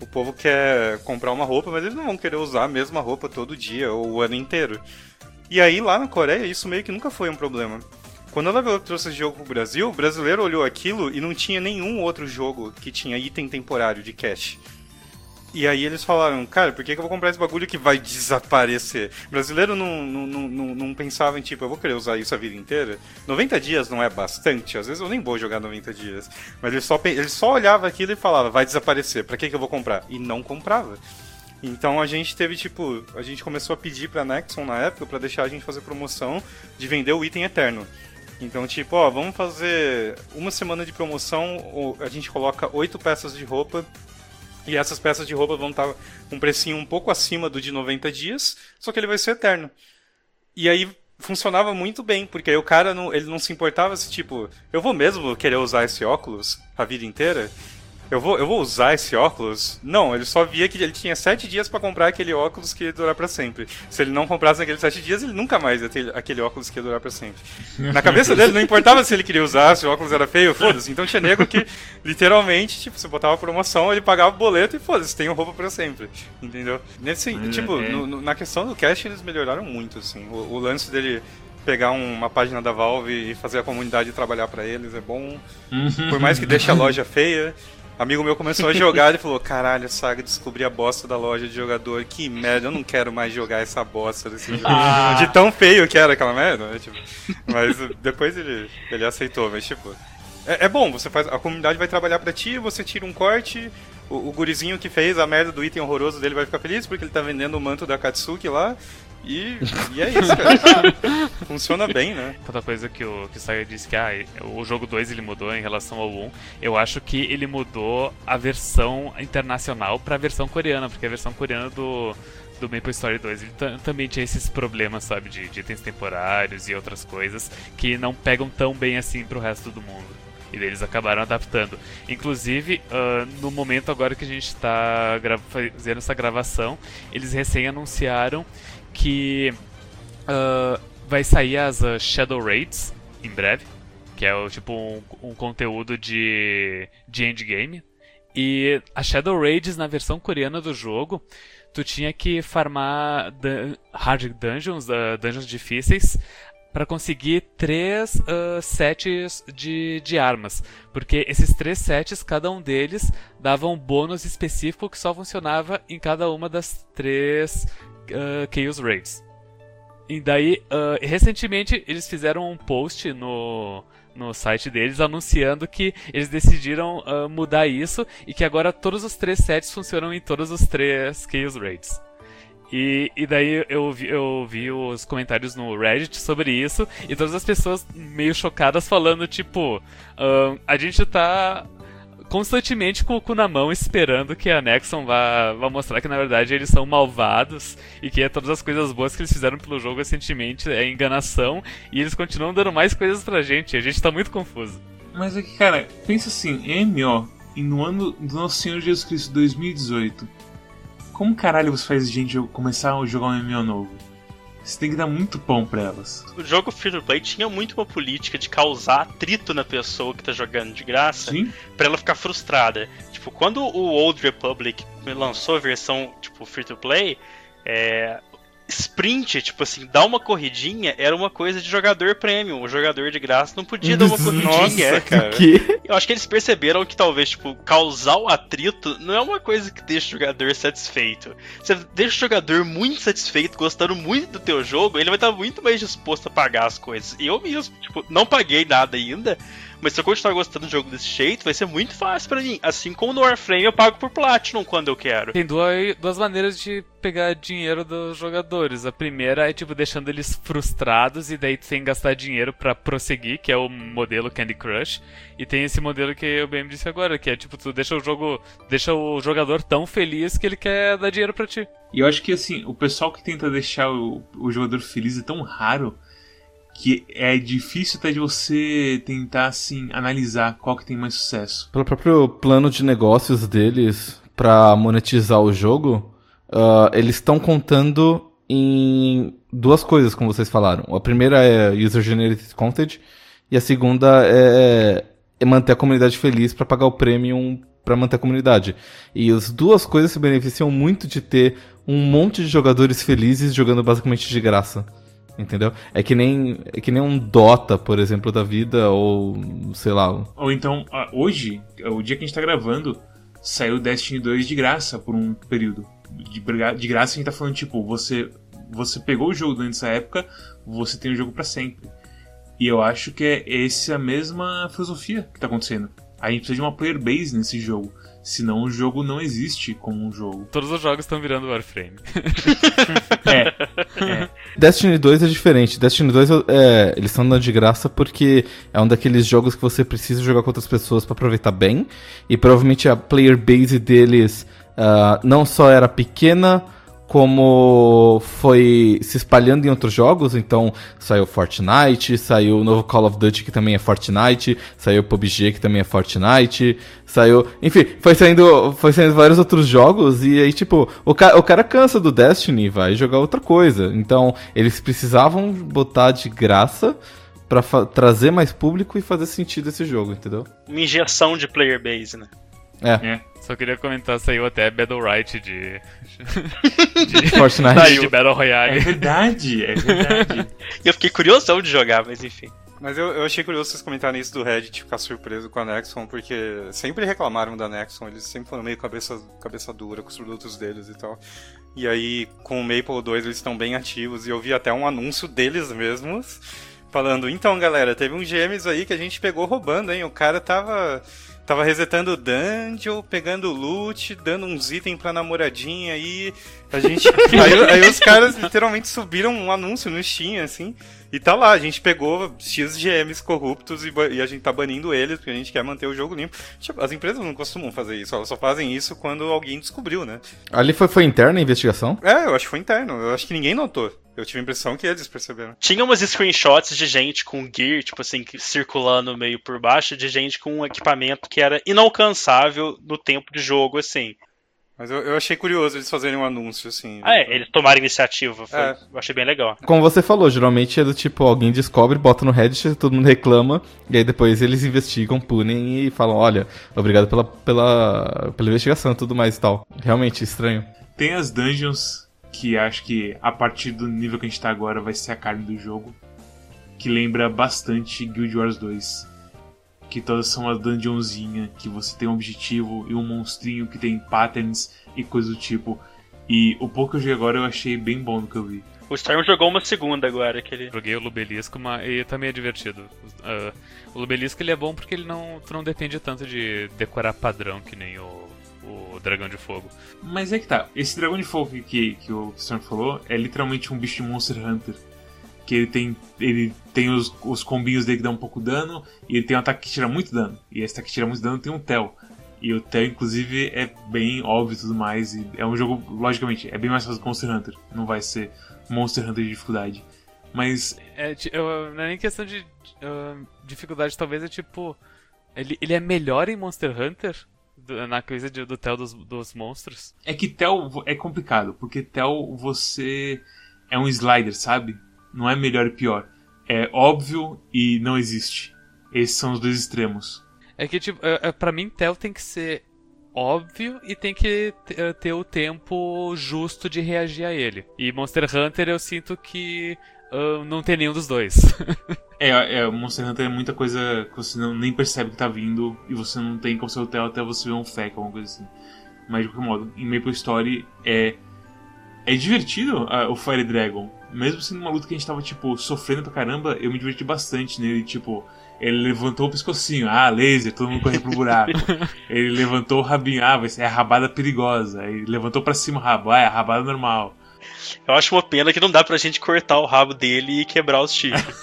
Speaker 4: o povo quer comprar uma roupa, mas eles não vão querer usar a mesma roupa todo dia ou o ano inteiro. E aí lá na Coreia isso meio que nunca foi um problema. Quando veio- trouxe esse jogo pro Brasil, o brasileiro olhou aquilo e não tinha nenhum outro jogo que tinha item temporário de cash. E aí eles falaram, cara, por que, que eu vou comprar esse bagulho que vai desaparecer? O brasileiro não, não, não, não, pensava em, tipo, eu vou querer usar isso a vida inteira. 90 dias não é bastante, às vezes eu nem vou jogar 90 dias. Mas ele só, ele só olhava aquilo e falava, vai desaparecer, pra que, que eu vou comprar? E não comprava. Então a gente teve, tipo, a gente começou a pedir pra Nexon na época pra deixar a gente fazer promoção de vender o item eterno. Então, tipo, ó, vamos fazer uma semana de promoção, a gente coloca oito peças de roupa e essas peças de roupa vão estar com um precinho um pouco acima do de 90 dias, só que ele vai ser eterno. E aí funcionava muito bem, porque aí o cara não, ele não se importava se, tipo, eu vou mesmo querer usar esse óculos a vida inteira? Eu vou, eu vou usar esse óculos? Não, ele só via que ele tinha sete dias para comprar aquele óculos que ia durar para sempre. Se ele não comprasse naqueles sete dias, ele nunca mais ia ter aquele óculos que ia durar para sempre. Na cabeça [LAUGHS] dele, não importava se ele queria usar, se o óculos era feio, foda-se. Então tinha nego que, literalmente, tipo, você botava promoção, ele pagava o boleto e foda-se, tem roupa para sempre. Entendeu? Nesse, Mas tipo, é... no, no, na questão do cast, eles melhoraram muito, assim. O, o lance dele pegar uma página da Valve e fazer a comunidade trabalhar para eles é bom. Uhum. Por mais que deixe a loja feia, Amigo meu começou a jogar e falou: Caralho, Saga, descobri a bosta da loja de jogador. Que merda, eu não quero mais jogar essa bosta desse jogo. Ah. De tão feio que era aquela merda, né? Tipo, mas depois ele, ele aceitou, mas tipo. É, é, bom, você faz. A comunidade vai trabalhar para ti, você tira um corte. O, o gurizinho que fez a merda do item horroroso dele vai ficar feliz porque ele tá vendendo o manto da Katsuki lá. E, e é isso, cara. Funciona bem, né?
Speaker 1: Outra coisa que o, que o Saga disse que ah, o jogo 2 ele mudou em relação ao 1. Eu acho que ele mudou a versão internacional pra versão coreana, porque a versão coreana do, do Maple Story 2 ele também tinha esses problemas, sabe, de, de itens temporários e outras coisas que não pegam tão bem assim pro resto do mundo. E eles acabaram adaptando. Inclusive, uh, no momento agora que a gente está fazendo essa gravação, eles recém anunciaram que uh, vai sair as uh, Shadow Raids em breve, que é tipo um, um, conteúdo de, de endgame. E a Shadow Raids na versão coreana do jogo, tu tinha que farmar dun hard dungeons, uh, dungeons difíceis, para conseguir três uh, sets de, de armas. Porque esses três sets, cada um deles, dava um bônus específico que só funcionava em cada uma das três uh, Chaos Raids. E daí, uh, recentemente, eles fizeram um post no, no site deles anunciando que eles decidiram uh, mudar isso e que agora todos os três sets funcionam em todos os três Chaos Raids. E, e daí eu vi, eu vi os comentários no Reddit sobre isso e todas as pessoas meio chocadas falando, tipo, uh, a gente tá constantemente com o cu na mão, esperando que a Nexon vá, vá mostrar que na verdade eles são malvados e que é todas as coisas boas que eles fizeram pelo jogo recentemente é enganação e eles continuam dando mais coisas pra gente. E a gente tá muito confuso.
Speaker 3: Mas é que, cara, pensa assim, MMO, e no ano do Nosso Senhor Jesus Cristo 2018, como caralho você faz gente começar a jogar um MMO novo? Você tem que dar muito pão pra elas.
Speaker 5: O jogo Free to Play tinha muito uma política de causar atrito na pessoa que tá jogando de graça
Speaker 3: Sim.
Speaker 5: pra ela ficar frustrada. Tipo, quando o Old Republic lançou a versão tipo Free to Play, é, sprint, tipo assim, dar uma corridinha era uma coisa de jogador premium. O jogador de graça não podia dar uma corridinha. Nossa, cara. Que? Eu acho que eles perceberam que talvez, tipo, causar o atrito não é uma coisa que deixa o jogador satisfeito. Você deixa o jogador muito satisfeito, gostando muito do teu jogo, ele vai estar muito mais disposto a pagar as coisas. E eu mesmo, tipo, não paguei nada ainda, mas se eu continuar gostando do jogo desse jeito, vai ser muito fácil para mim. Assim como no Warframe eu pago por Platinum quando eu quero.
Speaker 1: Tem duas, duas maneiras de pegar dinheiro dos jogadores. A primeira é, tipo, deixando eles frustrados e daí que gastar dinheiro para prosseguir, que é o modelo Candy Crush. E tem esse modelo que o BM disse agora, que é, tipo, tu deixa o jogo, deixa o jogador tão feliz que ele quer dar dinheiro para ti.
Speaker 3: E eu acho que, assim, o pessoal que tenta deixar o, o jogador feliz é tão raro que é difícil até de você tentar assim analisar qual que tem mais sucesso.
Speaker 2: Pelo próprio plano de negócios deles para monetizar o jogo, uh, eles estão contando em duas coisas, como vocês falaram. A primeira é user generated content e a segunda é, é manter a comunidade feliz para pagar o premium para manter a comunidade. E as duas coisas se beneficiam muito de ter um monte de jogadores felizes jogando basicamente de graça. Entendeu? É que nem é que nem um Dota, por exemplo, da vida, ou sei lá.
Speaker 3: Ou então, hoje, o dia que a gente tá gravando, saiu Destiny 2 de graça por um período. De, de graça a gente tá falando, tipo, você, você pegou o jogo durante essa época, você tem o jogo para sempre. E eu acho que é essa a mesma filosofia que tá acontecendo. A gente precisa de uma player base nesse jogo. Senão o jogo não existe como um jogo.
Speaker 1: Todos os jogos estão virando Warframe. [LAUGHS]
Speaker 3: é, é.
Speaker 2: Destiny 2 é diferente. Destiny 2 é, eles estão dando de graça porque é um daqueles jogos que você precisa jogar com outras pessoas para aproveitar bem. E provavelmente a player base deles uh, não só era pequena, como foi se espalhando em outros jogos, então saiu Fortnite, saiu o novo Call of Duty que também é Fortnite, saiu PUBG que também é Fortnite, saiu, enfim, foi saindo, foi saindo vários outros jogos e aí tipo, o, ca o cara cansa do Destiny, vai jogar outra coisa. Então, eles precisavam botar de graça para trazer mais público e fazer sentido esse jogo, entendeu?
Speaker 5: Uma injeção de player base, né?
Speaker 1: É. é. Só queria comentar, saiu até Battle Right [LAUGHS] de.
Speaker 2: de Fortnite.
Speaker 1: Saiu de Battle Royale.
Speaker 3: É verdade, é verdade.
Speaker 5: eu fiquei curiosão de jogar, mas enfim.
Speaker 4: Mas eu, eu achei curioso vocês comentarem isso do Reddit ficar surpreso com a Nexon, porque sempre reclamaram da Nexon, eles sempre foram meio cabeça, cabeça dura com os produtos deles e tal. E aí, com o Maple 2, eles estão bem ativos, e eu vi até um anúncio deles mesmos, falando, então galera, teve um gêmeos aí que a gente pegou roubando, hein? O cara tava Tava resetando o dungeon, pegando loot, dando uns itens pra namoradinha aí. A gente. [LAUGHS] aí, aí, os caras literalmente subiram um anúncio no Steam, assim. E tá lá, a gente pegou X GMs corruptos e, e, a gente tá banindo eles porque a gente quer manter o jogo limpo. Tipo, as empresas não costumam fazer isso, elas só fazem isso quando alguém descobriu, né?
Speaker 2: Ali foi, foi interna a investigação?
Speaker 4: É, eu acho que foi interno. Eu acho que ninguém notou. Eu tive a impressão que eles perceberam.
Speaker 5: Tinha umas screenshots de gente com gear, tipo assim, circulando meio por baixo, de gente com um equipamento que era inalcançável no tempo de jogo, assim.
Speaker 4: Mas eu, eu, achei curioso eles fazerem um anúncio, assim.
Speaker 5: Ah, é, eles tomaram iniciativa. Foi, é. Eu achei bem legal.
Speaker 2: Como você falou, geralmente é do tipo, alguém descobre, bota no Reddit, todo mundo reclama, e aí depois eles investigam, punem e falam, olha, obrigado pela, pela, pela investigação e tudo mais e tal. Realmente, estranho.
Speaker 3: Tem as dungeons que acho que a partir do nível que a gente tá agora vai ser a carne do jogo. Que lembra bastante Guild Wars 2 que todas são uma dungeonzinha, que você tem um objetivo e um monstrinho que tem patterns e coisa do tipo. E o pouco que eu joguei agora eu achei bem bom do que eu vi.
Speaker 5: O Storm jogou uma segunda agora. Que ele...
Speaker 1: Joguei o Lubelisco mas... e também é divertido. Uh, o Lubelisco ele é bom porque ele não, tu não depende tanto de decorar padrão que nem o, o Dragão de Fogo.
Speaker 3: Mas é que tá, esse Dragão de Fogo que, que o Storm falou é literalmente um bicho de Monster Hunter que ele tem, ele tem os, os combinhos dele que dão um pouco dano, e ele tem um ataque que tira muito dano. E esse ataque que tira muito dano tem um Tel. E o Tel, inclusive, é bem óbvio e tudo mais. E é um jogo, logicamente, é bem mais fácil que Monster Hunter. Não vai ser Monster Hunter de dificuldade. Mas.
Speaker 1: É, não é nem questão de uh, dificuldade, talvez é tipo. Ele, ele é melhor em Monster Hunter na coisa de, do Tel dos, dos monstros?
Speaker 3: É que Tel é complicado, porque Tel você é um slider, sabe? Não é melhor e pior. É óbvio e não existe. Esses são os dois extremos.
Speaker 1: É que, tipo, é, é, pra mim, Tel tem que ser óbvio e tem que é, ter o tempo justo de reagir a ele. E Monster Hunter eu sinto que uh, não tem nenhum dos dois. [LAUGHS]
Speaker 3: é, é, Monster Hunter é muita coisa que você não, nem percebe que tá vindo e você não tem como ser o Tel até você ver um feck, alguma coisa assim. Mas de qualquer modo, em Maple Story é. É divertido uh, o Fire Dragon mesmo sendo uma luta que a gente tava, tipo, sofrendo pra caramba, eu me diverti bastante nele, tipo, ele levantou o pescocinho, ah, laser, todo mundo correu pro buraco. [LAUGHS] ele levantou o rabinho, ah, vai ser a rabada perigosa. Ele levantou pra cima o rabo, ah, é a rabada normal.
Speaker 5: Eu acho uma pena que não dá pra gente cortar o rabo dele e quebrar os chifres.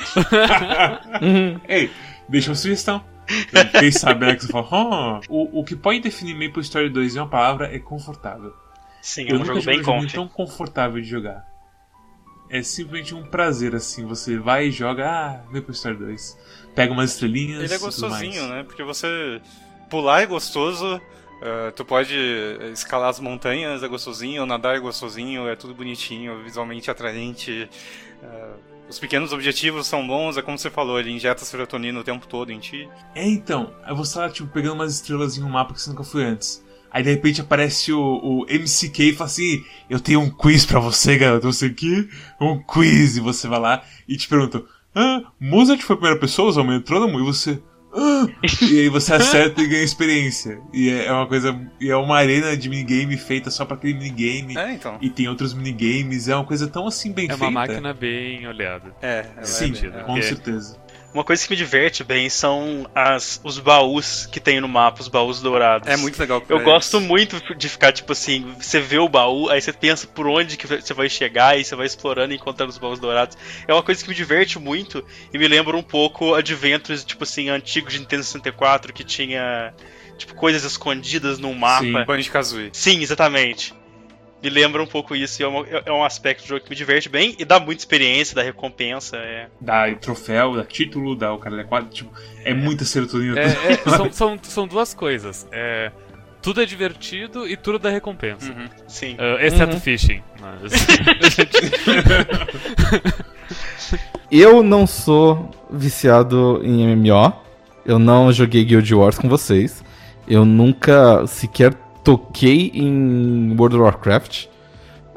Speaker 5: [LAUGHS]
Speaker 3: Ei, deixa uma sugestão. Quem sabe né, que você fala, oh, o, o que pode definir Maple Story 2 em uma palavra é confortável.
Speaker 5: Sim, é um jogo bem um jogo
Speaker 3: tão confortável de jogar é simplesmente um prazer, assim. Você vai e joga, ah, Maple Story 2. Pega umas estrelinhas.
Speaker 4: Ele é gostosinho, né? Porque você pular é gostoso. Uh, tu pode escalar as montanhas, é gostosinho, nadar é gostosinho, é tudo bonitinho, visualmente atraente. Uh, os pequenos objetivos são bons, é como você falou, ele injeta serotonina o tempo todo em ti.
Speaker 3: É, então, você tá tipo, pegando umas estrelas em um mapa que você nunca foi antes. Aí de repente aparece o, o MCK e fala assim: Eu tenho um quiz pra você, garoto. Você aqui, um quiz. E você vai lá e te pergunta: Ah, Mozart foi a primeira pessoa a usar o metrônomo? E você. Ah! e aí você [LAUGHS] acerta e ganha experiência. E é, é uma coisa. E é uma arena de minigame feita só pra aquele minigame.
Speaker 4: É, então.
Speaker 3: E tem outros minigames. É uma coisa tão assim bem
Speaker 1: é
Speaker 3: feita. É
Speaker 1: uma máquina bem olhada.
Speaker 4: É,
Speaker 3: é Sim, é, com certeza.
Speaker 5: Uma coisa que me diverte bem são as, os baús que tem no mapa, os baús dourados.
Speaker 4: É muito legal.
Speaker 5: Eu gosto muito de ficar, tipo assim, você vê o baú, aí você pensa por onde que você vai chegar, e você vai explorando e encontrando os baús dourados. É uma coisa que me diverte muito e me lembra um pouco Adventures, tipo assim, antigos de Nintendo 64, que tinha, tipo, coisas escondidas num mapa.
Speaker 3: Sim.
Speaker 4: Banjo-Kazooie.
Speaker 5: Sim, exatamente. Me lembra um pouco isso, e é, uma- é um aspecto do jogo que me diverte bem e dá muita experiência, dá recompensa. É.
Speaker 3: Dá troféu, dá título, dá o cara 4. Tipo, é muita serotonina.
Speaker 1: É, é, [LAUGHS] são, são, são duas coisas. É, tudo é divertido e tudo dá recompensa.
Speaker 5: Uhum, sim.
Speaker 1: Ah, exceto
Speaker 2: Uhum.
Speaker 1: fishing. Mas... [LAUGHS]
Speaker 2: Eu não sou viciado em MMO. Eu não joguei Guild Wars com vocês. Eu nunca sequer toquei em World of Warcraft.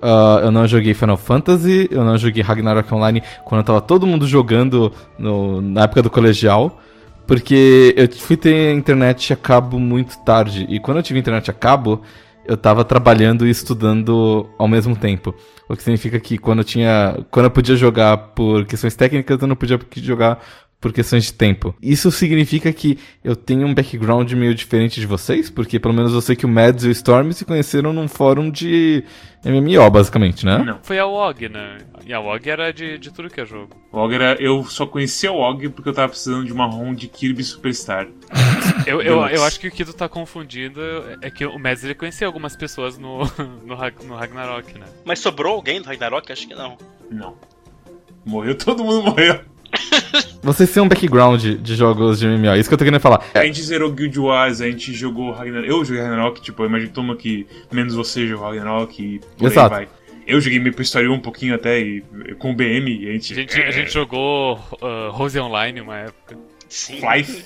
Speaker 2: Ah, eu não joguei Final Fantasy. Eu não joguei Ragnarok Online quando tava todo mundo jogando no- na época do colegial. Porque eu fui ter internet a cabo muito tarde. E quando eu tive internet a cabo, eu tava trabalhando e estudando ao mesmo tempo. O que significa que quando eu tinha. Quando eu podia jogar por questões técnicas, eu não podia jogar por questões de tempo. Isso significa que eu tenho um background meio diferente de vocês, porque pelo menos eu sei que o Mads e o Storm se conheceram num fórum de MMO, basicamente, né?
Speaker 3: Não.
Speaker 1: Foi a WOG, né? E a WOG era de, de tudo que é jogo.
Speaker 3: O Og era. Eu só conhecia o Og porque eu tava precisando de uma ROM de Kirby Superstar. [LAUGHS]
Speaker 1: Eu, eu, eu acho que o Kido tá confundindo é que o Mads ele conhecia algumas pessoas no, [LAUGHS] no, no Ragnarok, né?
Speaker 5: Mas sobrou alguém do Ragnarok? Acho que não.
Speaker 3: Não. Morreu, [LAUGHS] todo mundo morreu.
Speaker 2: Vocês têm um background de jogos de MMO, é isso que eu tô querendo falar.
Speaker 3: A gente zerou Guild Wars, a gente jogou Ragnarok. Eu joguei Ragnarok, tipo, eu imagino mundo que menos você jogou Ragnarok e por
Speaker 2: Exato.
Speaker 3: aí vai. Eu joguei Maple Story 1 um pouquinho até e, com o BM e a gente.
Speaker 1: A gente, a gente jogou uh, Rose Online uma época.
Speaker 5: Sim.
Speaker 3: Fly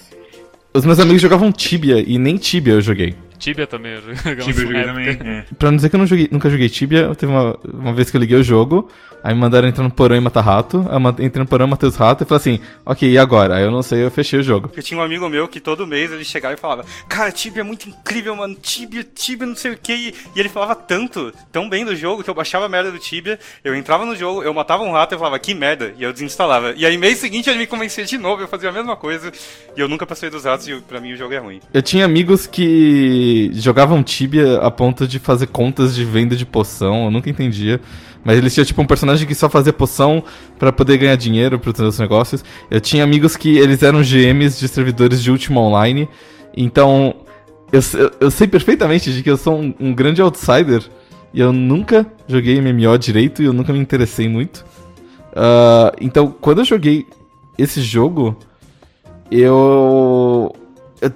Speaker 2: Os meus amigos jogavam Tibia e nem Tibia eu joguei.
Speaker 1: Tibia também. [LAUGHS] eu jogamos
Speaker 3: Tibia eu joguei também. É.
Speaker 2: Pra não dizer que eu não joguei- nunca joguei Tibia, teve uma, uma vez que eu liguei o jogo, aí me mandaram entrar no porão e matar rato, aí entrei no porão, matei os ratos e falei assim, ok, e agora? Aí eu não sei, eu fechei o jogo.
Speaker 4: Eu tinha um amigo meu que todo mês ele chegava e falava: Cara, Tibia é muito incrível, mano. Tibia, Tibia, não sei o que. E ele falava tanto, tão bem do jogo, que eu baixava a merda do Tibia. Eu entrava no jogo, eu matava um rato e eu falava: Que merda. E eu desinstalava. E aí, mês seguinte, ele me convencia de novo. Eu fazia a mesma coisa. E eu nunca passei dos ratos e pra mim o jogo é ruim.
Speaker 2: Eu tinha amigos que jogavam Tibia a ponto de fazer contas de venda de poção, eu nunca entendia. Mas eles tinham tipo um personagem que só fazia poção pra poder ganhar dinheiro pros seus negócios. Eu tinha amigos que eles eram GMs de servidores de Ultima Online. Então, eu, eu- eu sei perfeitamente de que eu sou um, um grande outsider. E eu nunca joguei MMO direito e eu nunca me interessei muito. Ah, então, quando eu joguei esse jogo, eu.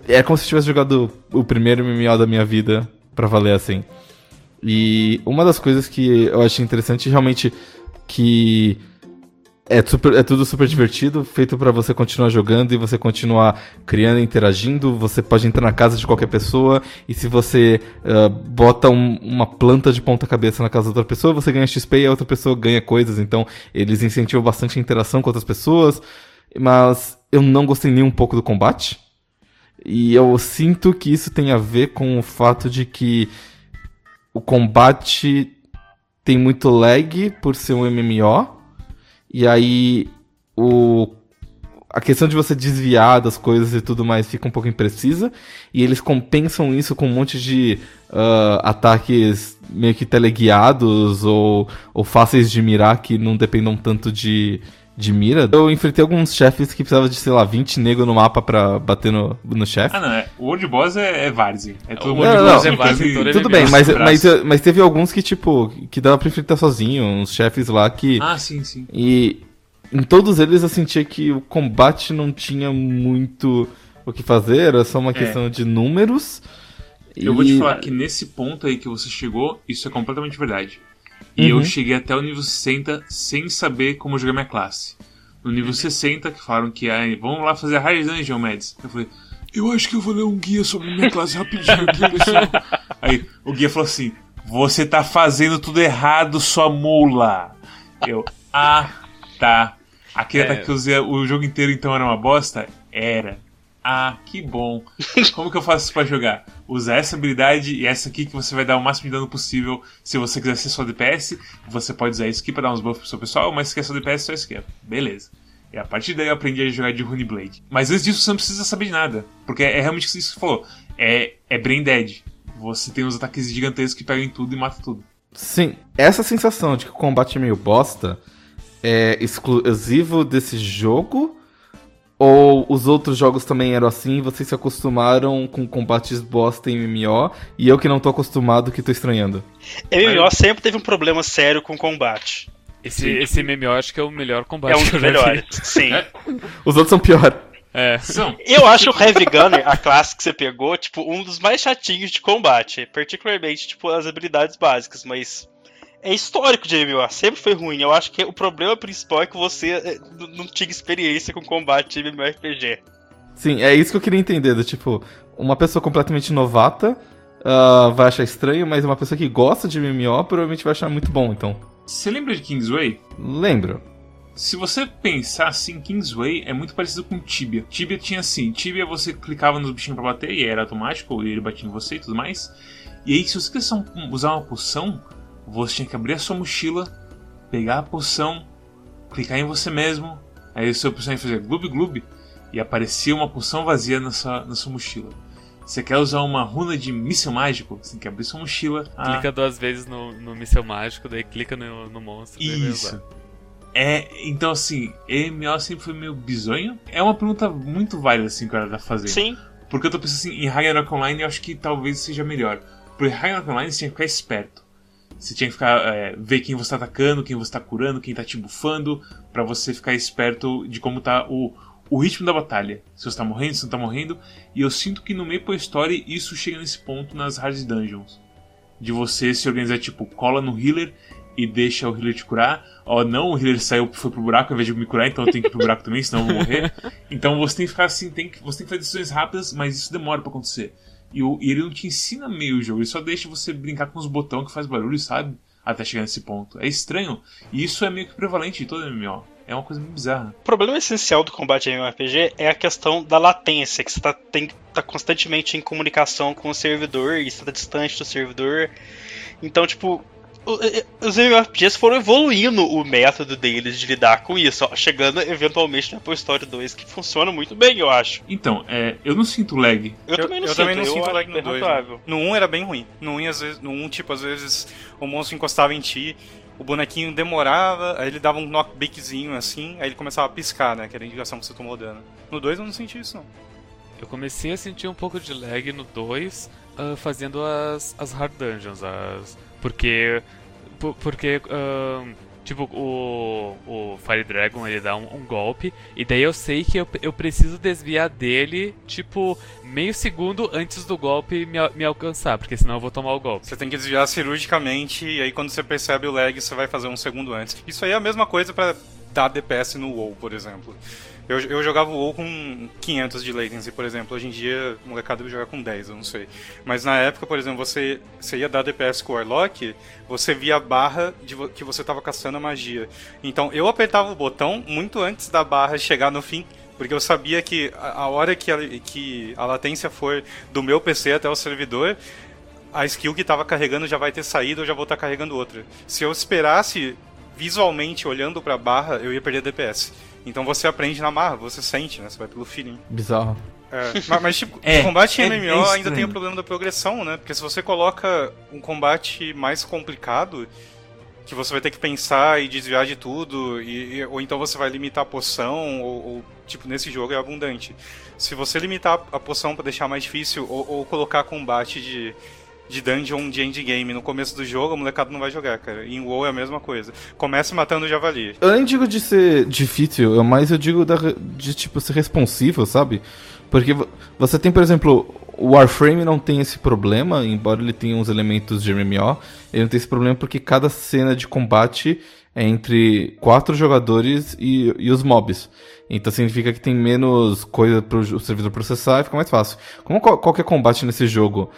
Speaker 2: É como se eu tivesse jogado o primeiro MMO da minha vida pra valer assim. E uma das coisas que eu achei interessante realmente que é, super- é tudo super divertido, feito pra você continuar jogando e você continuar criando e interagindo. Você pode entrar na casa de qualquer pessoa e se você ah, bota um- uma planta de ponta-cabeça na casa da outra pessoa, você ganha XP e a outra pessoa ganha coisas. Então eles incentivam bastante a interação com outras pessoas. Mas eu não gostei nem um pouco do combate. E eu sinto que isso tem a ver com o fato de que o combate tem muito lag por ser um MMO. E aí o a questão de você desviar das coisas e tudo mais fica um pouco imprecisa. E eles compensam isso com um monte de ah, ataques meio que teleguiados ou, ou fáceis de mirar que não dependam tanto de, de mira. Eu enfrentei alguns chefes que precisavam de, sei lá, 20 negros no mapa pra bater no, no chefe.
Speaker 3: Ah, não, é. O World Boss é, é Várzea. É todo
Speaker 1: O
Speaker 3: mundo
Speaker 2: é
Speaker 1: Várzea em
Speaker 3: e-
Speaker 1: todo
Speaker 2: Tudo
Speaker 1: MMO.
Speaker 2: bem, mas, mas, mas teve alguns que, tipo, que dava pra enfrentar sozinho, uns chefes lá que.
Speaker 3: Ah, sim, sim.
Speaker 2: E em todos eles eu sentia que o combate não tinha muito o que fazer, era só uma questão de números.
Speaker 3: Eu
Speaker 2: e...
Speaker 3: vou te falar que nesse ponto aí que você chegou, isso é completamente verdade. E
Speaker 2: Uhum.
Speaker 3: eu cheguei até o nível 60 sem saber como jogar minha classe. No nível 60, que falaram que ah, vamos lá fazer a Hard Dungeon, Mads. Eu falei, eu acho que eu vou ler um guia sobre minha classe rapidinho aqui, [LAUGHS] pessoal. aí o guia falou assim: Você tá fazendo tudo errado, sua mula. Eu, ah, tá. Aquele
Speaker 1: É.
Speaker 3: ataque que eu usei o jogo inteiro então era uma bosta? Era. Ah, que bom. Como que eu faço isso pra jogar? Usar essa habilidade e essa aqui que você vai dar o máximo de dano possível. Se você quiser ser só DPS, você pode usar isso aqui pra dar uns buffs pro seu pessoal, mas se quer só DPS, só aqui. Beleza. E a partir daí eu aprendi a jogar de Rune Blade. Mas antes disso você não precisa saber de nada. Porque é realmente isso que você falou. É, é brain dead. Você tem uns ataques gigantescos que pegam em tudo e matam tudo.
Speaker 2: Sim, essa sensação de que o combate é meio bosta é exclusivo desse jogo? Ou os outros jogos também eram assim vocês se acostumaram com combates bosta em MMO e eu que não tô acostumado que tô estranhando?
Speaker 5: MMO sempre teve um problema sério com combate.
Speaker 1: Esse, esse MMO acho que é o melhor combate
Speaker 5: É um dos melhores, sim. [LAUGHS]
Speaker 2: Os outros são pior.
Speaker 1: É.
Speaker 3: São.
Speaker 5: Eu acho o Heavy Gunner, a classe que você pegou, tipo, um dos mais chatinhos de combate. Particularmente, tipo, as habilidades básicas, mas. É histórico de MMO, sempre foi ruim. Eu acho que o problema principal é que você n- não tinha experiência com combate de MMORPG.
Speaker 2: Sim, é isso que eu queria entender. Do, tipo, uma pessoa completamente novata ah, vai achar estranho, mas uma pessoa que gosta de MMO provavelmente vai achar muito bom, então.
Speaker 3: Você lembra de Kingsway?
Speaker 2: Lembro.
Speaker 3: Se você pensar assim, Kingsway é muito parecido com Tibia. Tibia tinha assim, Tibia você clicava nos bichinhos pra bater e era automático, e ele batia em você e tudo mais. E aí, se você quisesse usar uma poção, você tinha que abrir a sua mochila, pegar a poção, clicar em você mesmo, aí o seu personagem fazia gloob gloob e aparecia uma poção vazia na sua, na sua mochila. Você quer usar uma runa de míssil mágico? Você tem que abrir sua mochila. ah,
Speaker 1: Clica duas vezes no, no míssel mágico, daí clica no, no monstro.
Speaker 3: Isso. É, então assim, MMO sempre foi meio bizonho. É uma pergunta muito válida assim que cara tá fazendo.
Speaker 5: Sim,
Speaker 3: Porque eu tô pensando assim, em Ragnarok Online eu acho que talvez seja melhor. Porque Ragnarok Online você tinha que ficar esperto. Você tinha que ficar, é, ver quem você tá atacando, quem você tá curando, quem tá te bufando, pra você ficar esperto de como tá o, o ritmo da batalha. Se você tá morrendo, se não tá morrendo. E eu sinto que no Maple Story isso chega nesse ponto nas Hard Dungeons. De você se organizar, tipo, cola no healer e deixa o healer te curar. Ó, não, o healer saiu, foi pro buraco ao invés de me curar, então eu tenho que ir pro buraco também, senão eu vou morrer. [LAUGHS] Então você tem que ficar assim, tem que, você tem que fazer decisões rápidas, mas isso demora pra acontecer. E, o, e ele não te ensina meio o jogo, ele só deixa você brincar com os botões que faz barulho, sabe? Até chegar nesse ponto. É estranho. E isso é meio que prevalente em todo MMO. É uma coisa meio bizarra.
Speaker 5: O problema essencial do combate MMORPG é a questão da latência, que você tá, tem que estar constantemente em comunicação com o servidor e você tá distante do servidor. Então, tipo, os MMORPGs foram evoluindo o método deles de lidar com isso, ó, chegando eventualmente na Apple Story 2, que funciona muito bem, eu acho.
Speaker 3: Então, é, eu não sinto lag.
Speaker 5: Eu, também não
Speaker 4: eu
Speaker 5: sinto,
Speaker 4: também não
Speaker 5: eu
Speaker 4: sinto lag no
Speaker 5: bem
Speaker 4: 2.
Speaker 5: razoável.
Speaker 4: No 1 era bem ruim. No 1, às vezes, no 1 tipo, às vezes o monstro encostava em ti, o bonequinho demorava, aí ele dava um knockbackzinho assim, aí ele começava a piscar, né? Que era a indicação que você tomou dano. No 2 eu não senti isso, não.
Speaker 1: Eu comecei a sentir um pouco de lag no 2 ah, fazendo as, as hard dungeons, as, porque po- porque ah, tipo o, o Fire Dragon ele dá um, um golpe e daí eu sei que eu, eu preciso desviar dele tipo meio segundo antes do golpe me, me alcançar, porque senão eu vou tomar o golpe.
Speaker 4: Você tem que desviar cirurgicamente, e aí quando você percebe o lag, você vai fazer um segundo antes. Isso aí é a mesma coisa pra dar DPS no WoW, por exemplo. Eu, eu jogava o WoW com 500 de latency, por exemplo. Hoje em dia, o molecada jogar com 10, eu não sei. Mas na época, por exemplo, você, você ia dar DPS com o Warlock, você via a barra de vo- que você tava caçando a magia. Então, eu apertava o botão muito antes da barra chegar no fim, porque eu sabia que a, a hora que a, que a latência for do meu PC até o servidor, a skill que tava carregando já vai ter saído, eu já vou estar carregando outra. Se eu esperasse visualmente olhando pra barra, eu ia perder DPS. Então você aprende na marra, você sente, né? Você vai pelo feeling.
Speaker 2: Bizarro.
Speaker 4: É, mas, mas, tipo,
Speaker 3: É,
Speaker 4: o combate em
Speaker 3: é-
Speaker 4: MMO
Speaker 3: é
Speaker 4: ainda tem o problema da progressão, né? Porque se você coloca um combate mais complicado, que você vai ter que pensar e desviar de tudo, e, e- ou então você vai limitar a poção, ou, ou, tipo, nesse jogo é abundante. Se você limitar a poção pra deixar mais difícil, ou, ou colocar combate de, de dungeon de endgame no começo do jogo, a molecada não vai jogar, cara. Em WoW é a mesma coisa. Começa matando o javali.
Speaker 2: Eu nem digo de ser difícil, eu mais eu digo da, de tipo ser responsivo, sabe? Porque vo- você tem, por exemplo, o Warframe não tem esse problema, embora ele tenha uns elementos de MMO, ele não tem esse problema porque cada cena de combate é entre quatro jogadores e, e os mobs. Então significa que tem menos coisa para o servidor processar e fica mais fácil. Como qual- qualquer combate nesse jogo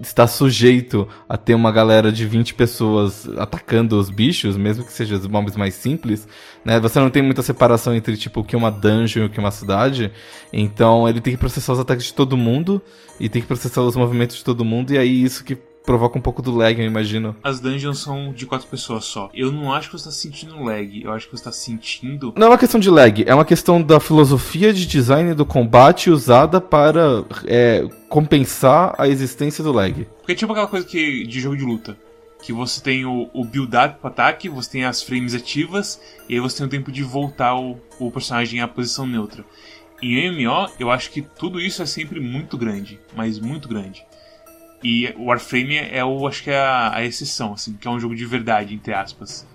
Speaker 2: está sujeito a ter uma galera de 20 pessoas atacando os bichos, mesmo que sejam os mobs mais simples, né? Você não tem muita separação entre tipo o que é uma dungeon e o que é uma cidade. Então ele tem que processar os ataques de todo mundo e tem que processar os movimentos de todo mundo e aí isso que provoca um pouco do lag, eu imagino.
Speaker 3: As dungeons são de quatro pessoas só. Eu não acho que você tá sentindo lag. Eu acho que você tá sentindo.
Speaker 2: Não é uma questão de lag, é uma questão da filosofia de design do combate usada para é, compensar a existência do lag.
Speaker 3: Porque é tipo aquela coisa que de jogo de luta. Que você tem o, o build-up pro ataque, você tem as frames ativas, e aí você tem o tempo de voltar o, o personagem à posição neutra. Em MMO, eu acho que tudo isso é sempre muito grande, mas muito grande. E o Warframe é, o, acho que é a, a exceção, assim, que é um jogo de verdade, entre aspas.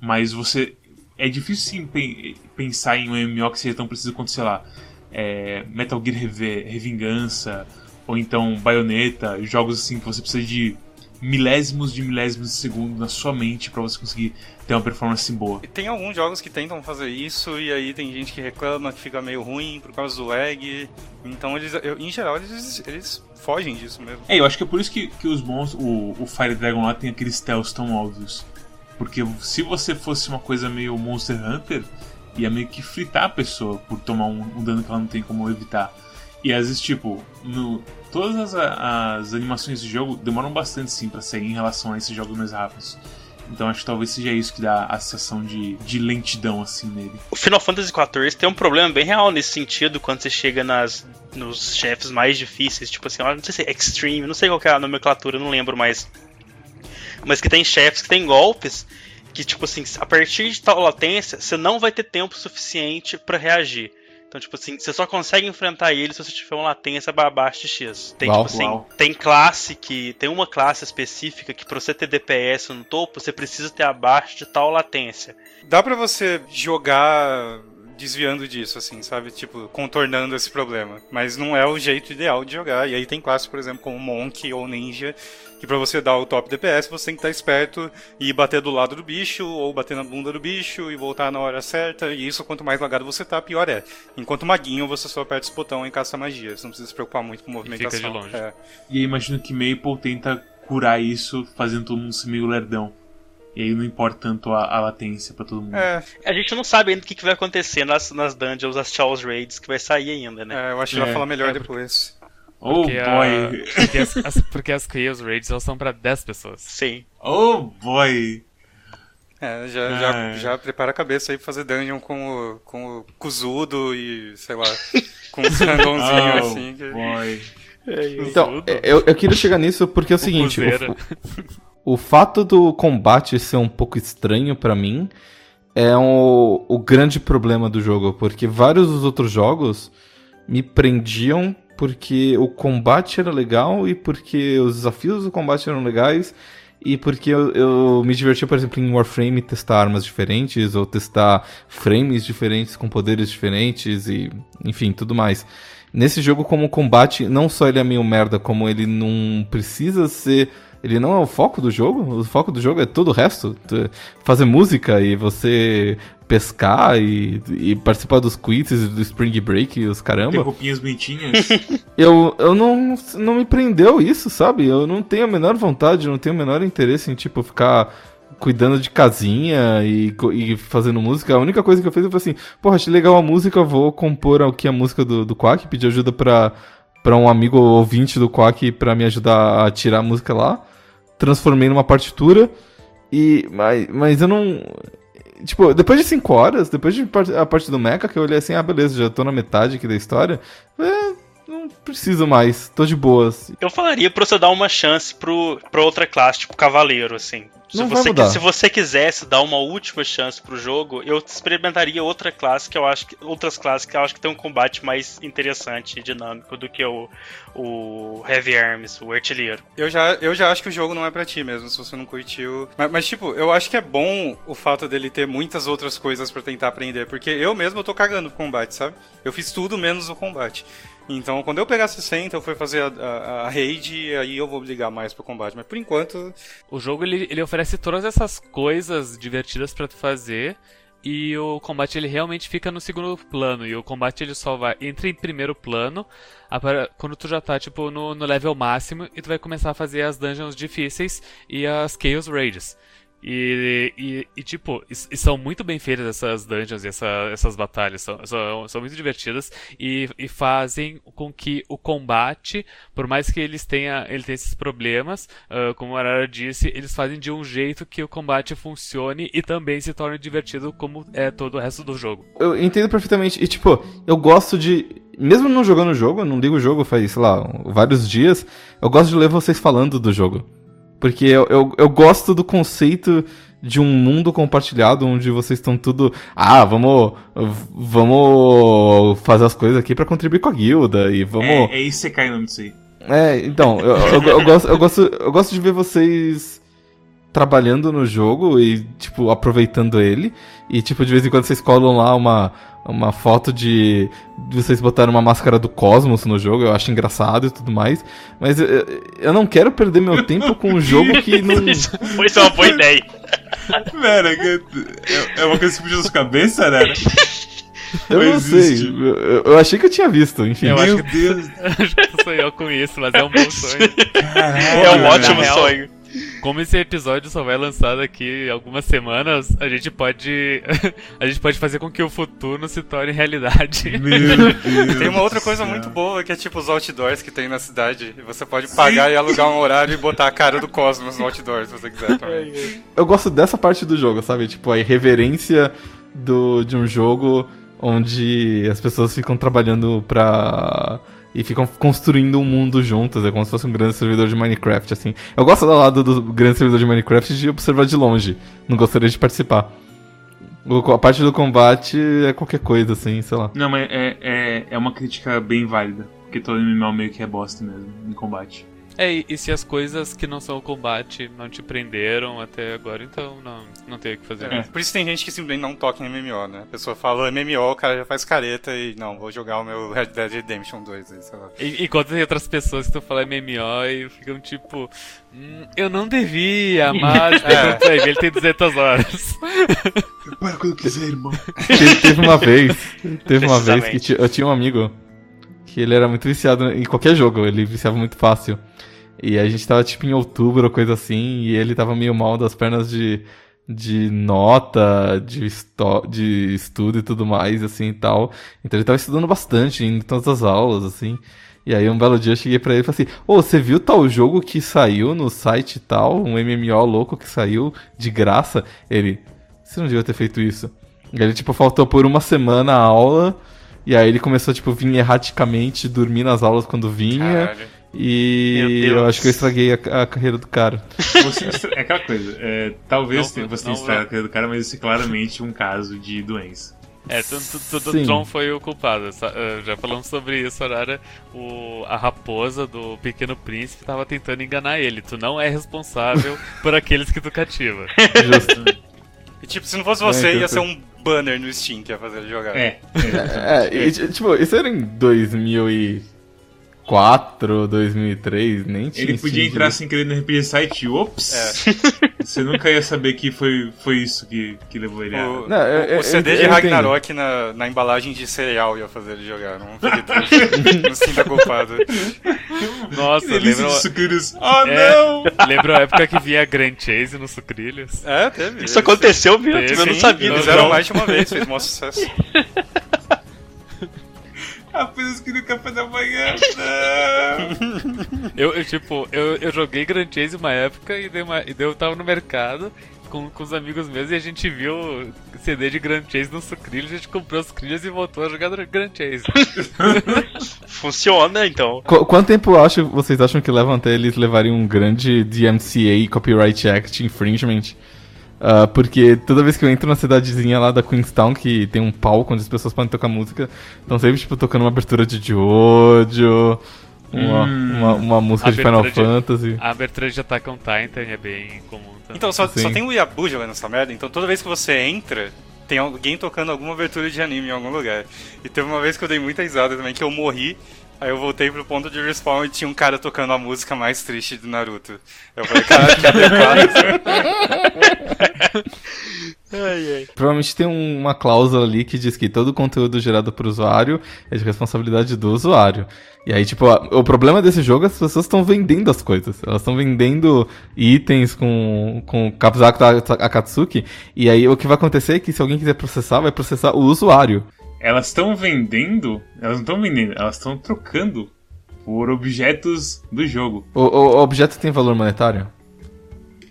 Speaker 3: Mas você. É difícil sim pe- pensar em um MMO que seja tão preciso quanto, sei lá, é, Metal Gear Reve- Revingança, ou então Bayonetta, jogos assim que você precisa de milésimos de milésimos de segundo na sua mente para você conseguir ter uma performance boa.
Speaker 4: E Tem alguns jogos que tentam fazer isso e aí tem gente que reclama que fica meio ruim por causa do lag. Então eles, eu- em geral, eles, eles fogem disso mesmo.
Speaker 3: É, eu acho que é por isso que, que os bons. O, o Fire Dragon lá tem aqueles stealths tão óbvios. Porque se você fosse uma coisa meio Monster Hunter, ia meio que fritar a pessoa por tomar um, um dano que ela não tem como evitar. E às vezes, tipo, no, todas as, as animações do jogo demoram bastante sim pra sair em relação a esses jogos mais rápidos. Então acho que talvez seja isso que dá a sensação de, de lentidão assim nele.
Speaker 5: O Final Fantasy XIV tem um problema bem real nesse sentido quando você chega nas, nos chefes mais difíceis, tipo assim, não sei se é Extreme, não sei qual é a nomenclatura, não lembro mais. Mas que tem chefes que tem golpes que, tipo assim, a partir de tal latência, você não vai ter tempo suficiente pra reagir. Então, tipo assim, você só consegue enfrentar ele se você tiver uma latência abaixo de X. Tem,
Speaker 2: Uau.
Speaker 5: tipo assim,
Speaker 3: Uau.
Speaker 5: tem classe que. Tem uma classe específica que pra você ter DPS no topo, você precisa ter abaixo de tal latência.
Speaker 4: Dá pra você jogar desviando disso, assim, sabe? Tipo, contornando esse problema. Mas não é o jeito ideal de jogar. E aí tem classes, por exemplo, como Monk ou Ninja, que pra você dar o top DPS, você tem que estar esperto e bater do lado do bicho, ou bater na bunda do bicho e voltar na hora certa. E isso, quanto mais lagado você tá, pior é. Enquanto maguinho, você só aperta esse botão e caça magia. Você não precisa se preocupar muito com movimentação.
Speaker 1: de longe.
Speaker 4: É.
Speaker 3: E aí imagino que Maple tenta curar isso fazendo todo mundo ser meio lerdão. E aí não importa tanto a, a latência pra todo mundo.
Speaker 4: É,
Speaker 5: A gente não sabe ainda o que, que vai acontecer nas, nas dungeons, as Charles Raids, que vai sair ainda, né?
Speaker 4: é, eu acho que vai
Speaker 3: É,
Speaker 4: falar melhor
Speaker 1: é,
Speaker 4: depois.
Speaker 3: Oh
Speaker 1: Porque, a-
Speaker 3: boy!
Speaker 1: porque as, as- porque as Chaos Raids elas são pra 10 pessoas.
Speaker 5: Sim.
Speaker 3: Oh boy!
Speaker 4: É, já, já,
Speaker 3: Ai.
Speaker 4: já prepara a cabeça aí pra fazer dungeon com o, com o Kuzudo e, sei lá, com [LAUGHS] os randomzinhos
Speaker 3: Oh
Speaker 4: assim. que-
Speaker 3: boy!
Speaker 2: Então, eu, eu queria chegar nisso porque é o seguinte:
Speaker 1: Cruzeiro.
Speaker 2: o, [LAUGHS] o fato do combate ser um pouco estranho pra mim é o, o grande problema do jogo, porque vários dos outros jogos me prendiam porque o combate era legal e porque os desafios do combate eram legais e porque eu, eu me divertia, por exemplo, em Warframe testar armas diferentes ou testar frames diferentes com poderes diferentes e enfim, tudo mais. Nesse jogo, como o combate, não só ele é meio merda, como ele não precisa ser. Ele não é o foco do jogo. O foco do jogo é todo o resto. Fazer música e você pescar e, e participar dos quizzes do Spring Break e os
Speaker 3: Tem
Speaker 2: caramba.
Speaker 3: roupinhas bonitinhas. [LAUGHS]
Speaker 2: Eu, eu não, não me prendeu isso, sabe? Eu não tenho a menor vontade, não tenho o menor interesse em, tipo, ficar cuidando de casinha e, e fazendo música. A única coisa que eu fiz foi assim, porra, achei legal a música, vou compor aqui a música do, do Quack, pedir ajuda pra, pra um amigo ouvinte do Quack pra me ajudar a tirar a música lá. Transformei numa partitura e... Mas, mas eu não... Tipo, depois de 5 horas, depois de a parte do Mecha, que eu olhei assim, ah, beleza, já tô na metade aqui da história. É, não preciso mais, tô de boas.
Speaker 5: Eu falaria pra você dar uma chance pro, pra outra classe, tipo cavaleiro, assim. Se
Speaker 2: Não
Speaker 5: você, se você quisesse dar uma última chance pro jogo, eu experimentaria outra classe que eu acho que. Outras classes que eu acho que tem um combate mais interessante e dinâmico do que o, o Heavy Arms, o artilheiro.
Speaker 4: Eu já, eu já acho que o jogo não é pra ti mesmo, se você não curtiu. Mas, mas, tipo, eu acho que é bom o fato dele ter muitas outras coisas pra tentar aprender, porque eu mesmo eu tô cagando pro combate, sabe? Eu fiz tudo menos o combate. Então, quando eu pegar 60, eu for fazer a, a, a raid, aí eu vou ligar mais pro combate. Mas por enquanto,
Speaker 1: O jogo ele, ele oferece todas essas coisas divertidas pra tu fazer e o combate ele realmente fica no segundo plano e o combate ele só vai entra em primeiro plano quando tu já tá tipo no, no level máximo e tu vai começar a fazer as dungeons difíceis e as Chaos Raids. E, e, e, tipo, e, são muito bem feitas essas dungeons e essa, essas batalhas. São, são, são muito divertidas e, e, fazem com que o combate, por mais que eles tenha, ele tenha esses problemas, uh, como a Arara disse, eles fazem de um jeito que o combate funcione e também se torne divertido como é todo o resto do jogo.
Speaker 2: Eu entendo perfeitamente. E, tipo, eu gosto de mesmo não jogando o jogo, não ligo o jogo faz, sei lá, vários dias, eu gosto de ler vocês falando do jogo. Porque eu, eu, eu gosto do conceito de um mundo compartilhado onde vocês estão tudo. Ah, vamos. Vamos fazer as coisas aqui para contribuir com a guilda e vamos. É,
Speaker 3: é isso que cai nome disso aí.
Speaker 2: É, então, eu, eu, eu, gosto, eu, gosto, eu gosto de ver vocês trabalhando no jogo e, tipo, aproveitando ele. E, tipo, de vez em quando vocês colam lá uma, uma foto de, de vocês botaram uma máscara do Cosmos no jogo, eu acho engraçado e tudo mais. Mas eu, eu não quero perder meu tempo com um jogo que [LAUGHS] não.
Speaker 5: Foi só uma boa ideia.
Speaker 3: Pera, é, é uma coisa que puxa da sua cabeça, né?
Speaker 2: Eu não, não sei. Eu, eu, achei que eu tinha visto, enfim.
Speaker 1: Eu Meu Deus. [LAUGHS] acho que sou eu com isso, mas é um bom sonho.
Speaker 5: Caralho, é um ótimo sonho.
Speaker 1: Como esse episódio só vai lançar daqui algumas semanas, a gente pode. [LAUGHS] a gente pode fazer com que o futuro se torne realidade.
Speaker 4: Meu [LAUGHS] Deus tem uma outra coisa muito boa que é tipo os outdoors que tem na cidade. E você pode pagar Sim. e alugar um horário e botar a cara do Cosmos no outdoor, se você quiser também. [LAUGHS]
Speaker 2: Eu gosto dessa parte do jogo, sabe? Tipo, a irreverência do, de um jogo onde as pessoas ficam trabalhando pra e ficam construindo um mundo juntos. É como se fosse um grande servidor de Minecraft, assim. Eu gosto do lado do grande servidor de Minecraft de observar de longe. Não gostaria de participar. A parte do combate é qualquer coisa, assim, sei lá.
Speaker 3: Não, mas é, é, é uma crítica bem válida. Porque todo MMO meio que é bosta mesmo em combate.
Speaker 1: É, e se as coisas que não são o combate não te prenderam até agora, então não, não tem o que fazer.
Speaker 4: É, por isso tem gente que simplesmente não toca em MMO, né? A pessoa fala MMO, o cara já faz careta e não, vou jogar o meu Red Dead Redemption 2 aí, sei lá.
Speaker 1: E, enquanto tem outras pessoas que tu fala MMO e ficam tipo, hum, eu não devia, mas [LAUGHS] é. [LAUGHS] ele tem 200 horas.
Speaker 3: Para quando quiser, irmão.
Speaker 2: teve uma vez, teve uma vez que eu tinha um amigo que ele era muito viciado em qualquer jogo, ele viciava muito fácil. E a gente tava tipo em outubro ou coisa assim, e ele tava meio mal das pernas de, de nota, de, de estudo e tudo mais, assim e tal. Então ele tava estudando bastante, em todas as aulas, assim. E aí um belo dia eu cheguei pra ele e falei assim, ô, oh, você viu tal jogo que saiu no site tal, um MMO louco que saiu de graça? Ele, você não devia ter feito isso. E ele, tipo, faltou por uma semana a aula, e aí ele começou, tipo, vir erraticamente, dormir nas aulas quando vinha. Caralho. E eu acho que eu estraguei a, a carreira do cara.
Speaker 3: Você, é aquela coisa, é, talvez não, você tenha estragado a carreira do cara, mas isso é claramente um caso de doença.
Speaker 1: É, o Tron foi o culpado. Eh, já falamos sobre isso, Arara. O, a raposa do Pequeno Príncipe estava tentando enganar ele. Tu não é responsável por aqueles que tu cativa. [LAUGHS] Justo.
Speaker 4: Tipo, se não fosse você, é, ia ser um banner no Steam que ia fazer ele jogar.
Speaker 3: É.
Speaker 2: É, é, e, tipo, isso era em 2000 e 2004, 2003, nem tinha.
Speaker 3: Ele podia entrar sem querer no RPG site, ops! É. [LAUGHS] Você nunca ia saber que foi, foi isso que, que levou ele a.
Speaker 4: O, não, eu, o CD eu, de Ragnarok na, na embalagem de cereal ia fazer ele jogar, não fiquei no sim da culpado.
Speaker 1: Nossa, lembra.
Speaker 3: Sucrilhos. Oh, é, não!
Speaker 1: Lembra a época que via Grand Chase nos sucrilhos?
Speaker 4: É, teve.
Speaker 5: Isso aconteceu mesmo, eu não sabia.
Speaker 4: Eles fizeram mais de uma vez, fez um sucesso. [LAUGHS]
Speaker 3: Apenas queria café da manhã. [LAUGHS]
Speaker 1: eu, eu, tipo, eu, eu joguei Grand Chase uma época e, dei uma, e eu tava no mercado com, com os amigos meus e a gente viu CD de Grand Chase no sucrilho, a gente comprou os sucrilhos e voltou a jogar Grand Chase. [LAUGHS]
Speaker 5: Funciona, então.
Speaker 2: Qu quanto tempo acho, vocês acham que levam até eles levarem um grande DMCA Copyright Act infringement? Uh, porque toda vez que eu entro na cidadezinha lá da Queenstown, que tem um palco onde as pessoas podem tocar música, estão sempre, tipo, tocando uma abertura de Jojo, uma, hum, uma, uma, música de Final de, Fantasy.
Speaker 1: A abertura de Attack on Titan é bem comum também.
Speaker 4: Então, só, só tem o Yabu jogando nessa merda, então toda vez que você entra, tem alguém tocando alguma abertura de anime em algum lugar. E teve uma vez que eu dei muita risada também, que eu morri Aí eu voltei pro ponto de respawn e tinha um cara tocando a música mais triste do Naruto. Eu falei, cara, que adequado. [LAUGHS]
Speaker 5: Ai, ai.
Speaker 2: Provavelmente tem um- uma cláusula ali que diz que todo conteúdo gerado por usuário é de responsabilidade do usuário. E aí, tipo, a- o problema desse jogo é que as pessoas estão vendendo as coisas. Elas estão vendendo itens com, com Kabuzaku da Akatsuki. E aí o que vai acontecer é que se alguém quiser processar, vai processar o usuário.
Speaker 3: Elas estão vendendo. Elas não estão vendendo, elas estão trocando por objetos do jogo.
Speaker 2: O, o- o objeto tem valor monetário?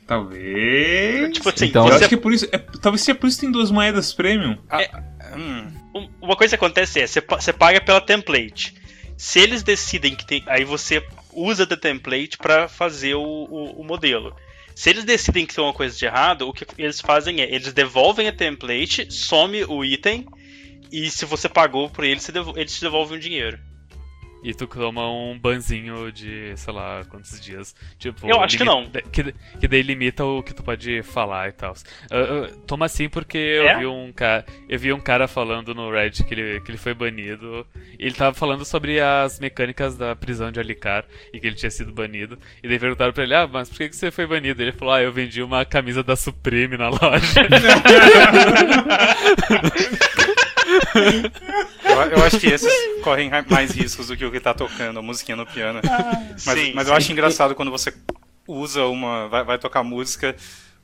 Speaker 3: Talvez.
Speaker 5: Tipo assim,
Speaker 2: Então-
Speaker 3: Eu acho que é por isso. é- talvez seja por isso que tem duas moedas premium.
Speaker 4: Hum,
Speaker 5: Um- Uma coisa que acontece é, você você paga pela template. Se eles decidem que tem. Aí você usa da template pra fazer o, o, o modelo. Se eles decidem que tem uma coisa de errado, o que eles fazem é, eles devolvem a template, some o item, e se você pagou por ele, você devo- eles te devolvem o dinheiro.
Speaker 1: E tu toma um banzinho de, sei lá, quantos dias. Tipo,
Speaker 5: Eu acho que não.
Speaker 1: Que, que daí limita o que tu pode falar e tal. Ah, ah, toma assim porque eu
Speaker 5: É?
Speaker 1: vi um cara. Eu vi um cara falando no Reddit que ele, que ele foi banido. E ele tava falando sobre as mecânicas da prisão de Alicar e que ele tinha sido banido. E daí perguntaram pra ele, ah, mas por que, que você foi banido? Ele falou, ah, eu vendi uma camisa da Supreme na loja. [LAUGHS] [LAUGHS]
Speaker 4: eu, eu acho que esses correm mais riscos do que o que tá tocando, a musiquinha no piano. Mas,
Speaker 5: Sim,
Speaker 4: mas eu acho engraçado quando você usa uma. Vai, vai tocar música,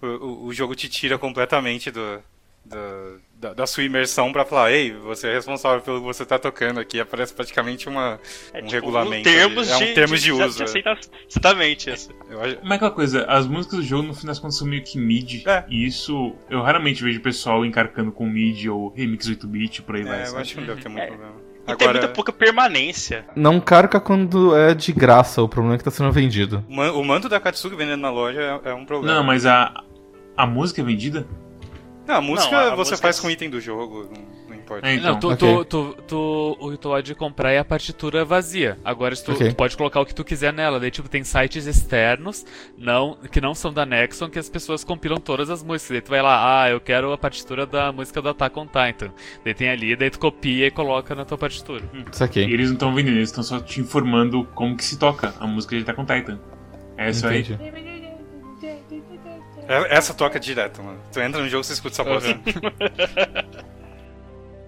Speaker 4: o, o, o jogo te tira completamente do. do- da, da sua imersão pra falar, ei, você é responsável pelo que você tá tocando aqui. Aparece praticamente uma,
Speaker 5: É,
Speaker 4: um
Speaker 5: tipo,
Speaker 4: regulamento.
Speaker 5: Termos
Speaker 4: ali.
Speaker 5: de,
Speaker 4: é um termos de, uso. é.
Speaker 5: aceita- Exatamente isso.
Speaker 4: Eu acho-
Speaker 3: Mas aquela coisa, as músicas do jogo no fim das contas são meio que mid.
Speaker 4: É.
Speaker 3: E isso eu raramente vejo pessoal encarcando com mid ou remix 8-bit por aí vai.
Speaker 4: é, eu
Speaker 3: sabe?
Speaker 4: acho que não deve ter muito
Speaker 5: É.
Speaker 4: problema.
Speaker 5: E tem muita pouca permanência.
Speaker 2: Não carca quando é de graça, o problema é que tá sendo vendido.
Speaker 4: o manto da Katsuki vendendo na loja é, é um problema.
Speaker 3: Não, mas a, a música é vendida?
Speaker 4: Não, a música
Speaker 5: Não, a
Speaker 4: você
Speaker 5: música-
Speaker 4: faz com item do jogo, não, não importa.
Speaker 3: É, então.
Speaker 1: Não, tu,
Speaker 2: ok.
Speaker 1: tu, tu, tu- o que tu pode comprar é a partitura vazia. Agora tu,
Speaker 2: Ok.
Speaker 1: tu pode colocar o que tu quiser nela. Daí, tipo, tem sites externos não, que não são da Nexon que as pessoas compilam todas as músicas. Daí tu vai lá, ah, eu quero a partitura da música do Attack on Titan. Daí tem ali, daí tu copia e coloca na tua partitura.
Speaker 2: Isso aqui.
Speaker 3: E eles não estão vendendo, eles estão só te informando como que se toca a música de Attack on Titan. É isso aí.
Speaker 2: Entendi.
Speaker 4: É- Essa toca direto, mano. Tu entra no jogo e você escuta essa voz.
Speaker 5: Uhum.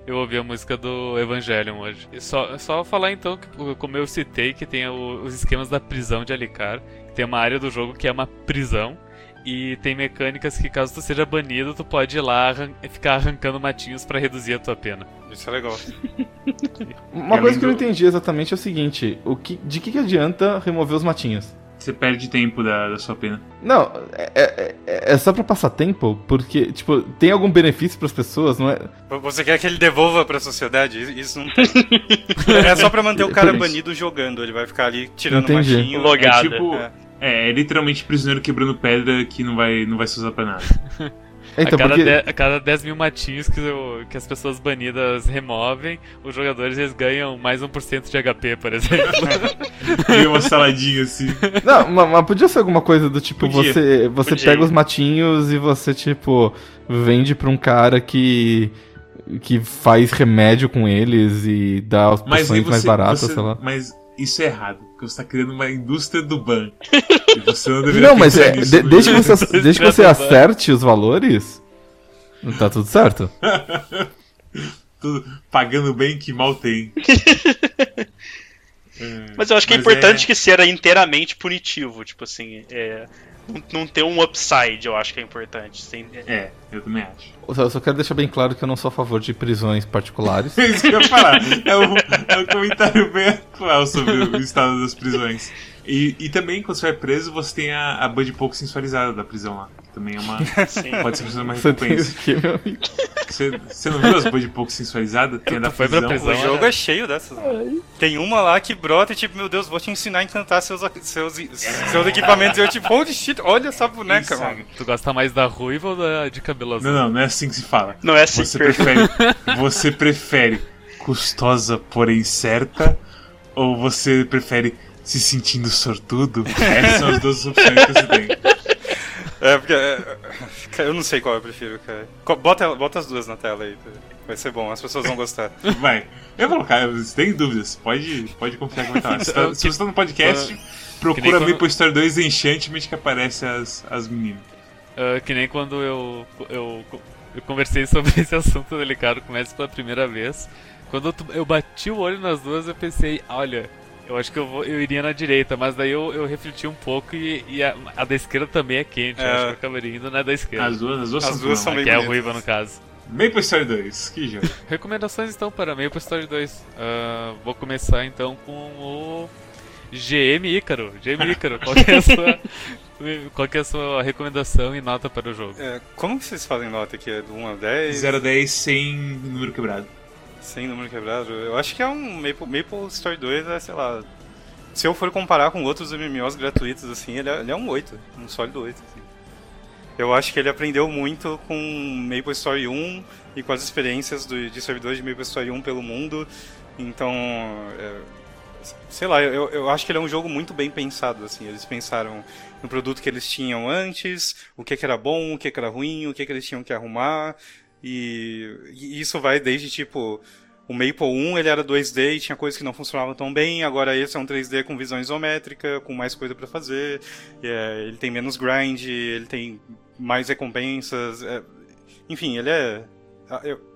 Speaker 1: Eu ouvi a música do Evangelion hoje. E só, só falar então, que, como eu citei, que tem o- os esquemas da prisão de Alicar. Que tem uma área do jogo que é uma prisão. E tem mecânicas que, caso tu seja banido, tu pode ir lá arran- ficar arrancando matinhos pra reduzir a tua pena.
Speaker 4: Isso é legal.
Speaker 2: Uma coisa que eu não entendi exatamente é o seguinte: o que, de que, que adianta remover os matinhos?
Speaker 3: Você perde tempo da, da sua pena.
Speaker 2: Não, é, é, é- é só pra passar tempo? Porque, tipo, tem algum benefício pras pessoas, não é?
Speaker 4: Você quer que ele devolva pra sociedade? Isso não tem. é só pra manter o cara banido jogando. Ele vai ficar ali tirando
Speaker 2: Entendi.
Speaker 4: machinho.
Speaker 5: Logado.
Speaker 3: É tipo.
Speaker 4: É.
Speaker 3: É, é literalmente prisioneiro quebrando pedra que não vai, não vai se usar pra nada. [LAUGHS]
Speaker 2: Então,
Speaker 1: a, cada
Speaker 2: porque.
Speaker 1: de- a cada 10 mil matinhos que, o- que as pessoas banidas removem, os jogadores eles ganham mais 1% de HP, por exemplo. [LAUGHS]
Speaker 3: E uma saladinha assim.
Speaker 2: Não, ma- mas podia ser alguma coisa do tipo,
Speaker 3: Podia.
Speaker 2: você, você
Speaker 5: Podia.
Speaker 2: pega os matinhos e você, tipo, vende pra um cara que. que faz remédio com eles e dá as poções mais baratas,
Speaker 3: você-
Speaker 2: sei lá.
Speaker 3: Mas isso é errado, porque você tá criando uma indústria do ban. [LAUGHS] e você não deveria
Speaker 2: Não, mas é,
Speaker 3: nisso,
Speaker 2: de- desde, que você, desde que você acerte os valores, tá tudo certo. [LAUGHS]
Speaker 3: Tudo pagando bem que mal tem. [LAUGHS] É,
Speaker 5: Mas eu acho que é
Speaker 3: mas
Speaker 5: importante que seja inteiramente punitivo, tipo assim, é, não, ter um upside, eu acho que é importante. Sem- é-
Speaker 3: eu também acho.
Speaker 2: Eu só- eu só quero deixar bem claro que eu não sou a favor de prisões particulares.
Speaker 3: É [LAUGHS] isso que eu ia falar. É um, é um comentário bem atual sobre o estado das prisões. E, e também, quando você vai preso, você tem a, a Bud pouco sensualizada da prisão lá. Que também é uma. [LAUGHS]
Speaker 5: Sim.
Speaker 3: Pode ser uma
Speaker 2: Você
Speaker 3: recompensa.
Speaker 2: quê, meu amigo?
Speaker 3: Você, você não viu as Bud pouco sensualizadas? Tem a da
Speaker 1: foi pra
Speaker 3: prisão.
Speaker 1: prisão?
Speaker 4: O jogo é cheio dessas. Tem uma lá que brota e tipo, meu Deus, vou te ensinar a encantar seus, seus, seus equipamentos. E eu tipo, holy shit, olha essa boneca,
Speaker 3: Isso.
Speaker 4: mano.
Speaker 1: tu gosta mais da ruiva ou da de cabelo azul?
Speaker 3: Não, não, não é assim que se fala.
Speaker 5: Não é assim
Speaker 3: Você
Speaker 5: que
Speaker 3: prefere, você prefere custosa, porém certa? Ou você prefere se sentindo sortudo? Essas [LAUGHS] são as duas opções que você tem.
Speaker 4: É, porque. é, Eu não sei qual eu prefiro, cara. Bota, bota as duas na tela aí. Vai ser bom, as pessoas vão gostar. [LAUGHS]
Speaker 3: Vai. Eu vou colocar, você tem dúvidas, pode, pode confiar que vai estar. [LAUGHS] Se, tá- se você tá no podcast,
Speaker 1: Que
Speaker 3: procura
Speaker 1: quando-
Speaker 3: Maple Story 2 Enchantment que aparece as, as meninas.
Speaker 1: Ah, que nem quando eu, eu, eu conversei sobre esse assunto delicado com o Messi pela primeira vez. Quando eu bati o olho nas duas, eu pensei, olha, eu acho que eu, vou, eu iria na direita, mas daí eu, eu refleti um pouco e, e a, a da esquerda também é quente. Eu
Speaker 4: É.
Speaker 1: acho que eu acabaria indo na da esquerda.
Speaker 3: As duas, as duas
Speaker 4: As
Speaker 3: são
Speaker 4: duas são
Speaker 3: mais.
Speaker 1: que é a ruiva no caso.
Speaker 3: Maple Story 2, que jogo. [LAUGHS]
Speaker 1: Recomendações então para Maple Story 2. Ah, vou começar então com o GM Ícaro. GM Ícaro, qual que é a sua, [LAUGHS] qual que é a sua recomendação e nota para o jogo?
Speaker 4: É, como que vocês fazem nota aqui? É do 1 a 10?
Speaker 3: 0 a 10 sem número quebrado.
Speaker 4: Sem número quebrado? Eu acho que é um Maple, Maple Story 2, é, sei lá. Se eu for comparar com outros MMOs gratuitos, assim, ele é, ele é um 8. Um sólido 8. assim. Eu acho que ele aprendeu muito com Maple Story 1 e com as experiências do, de servidores de Maple Story 1 pelo mundo. Então, é, sei lá, eu, eu acho que ele é um jogo muito bem pensado, assim. Eles pensaram no produto que eles tinham antes, o que, que era bom, o que, que era ruim, o que, que eles tinham que arrumar. E, e isso vai desde, tipo, o Maple 1 ele era 2D e tinha coisas que não funcionavam tão bem, agora esse é um 3D com visão isométrica, com mais coisa pra fazer, é, ele tem menos grind, ele tem mais recompensas, é, enfim, ele é...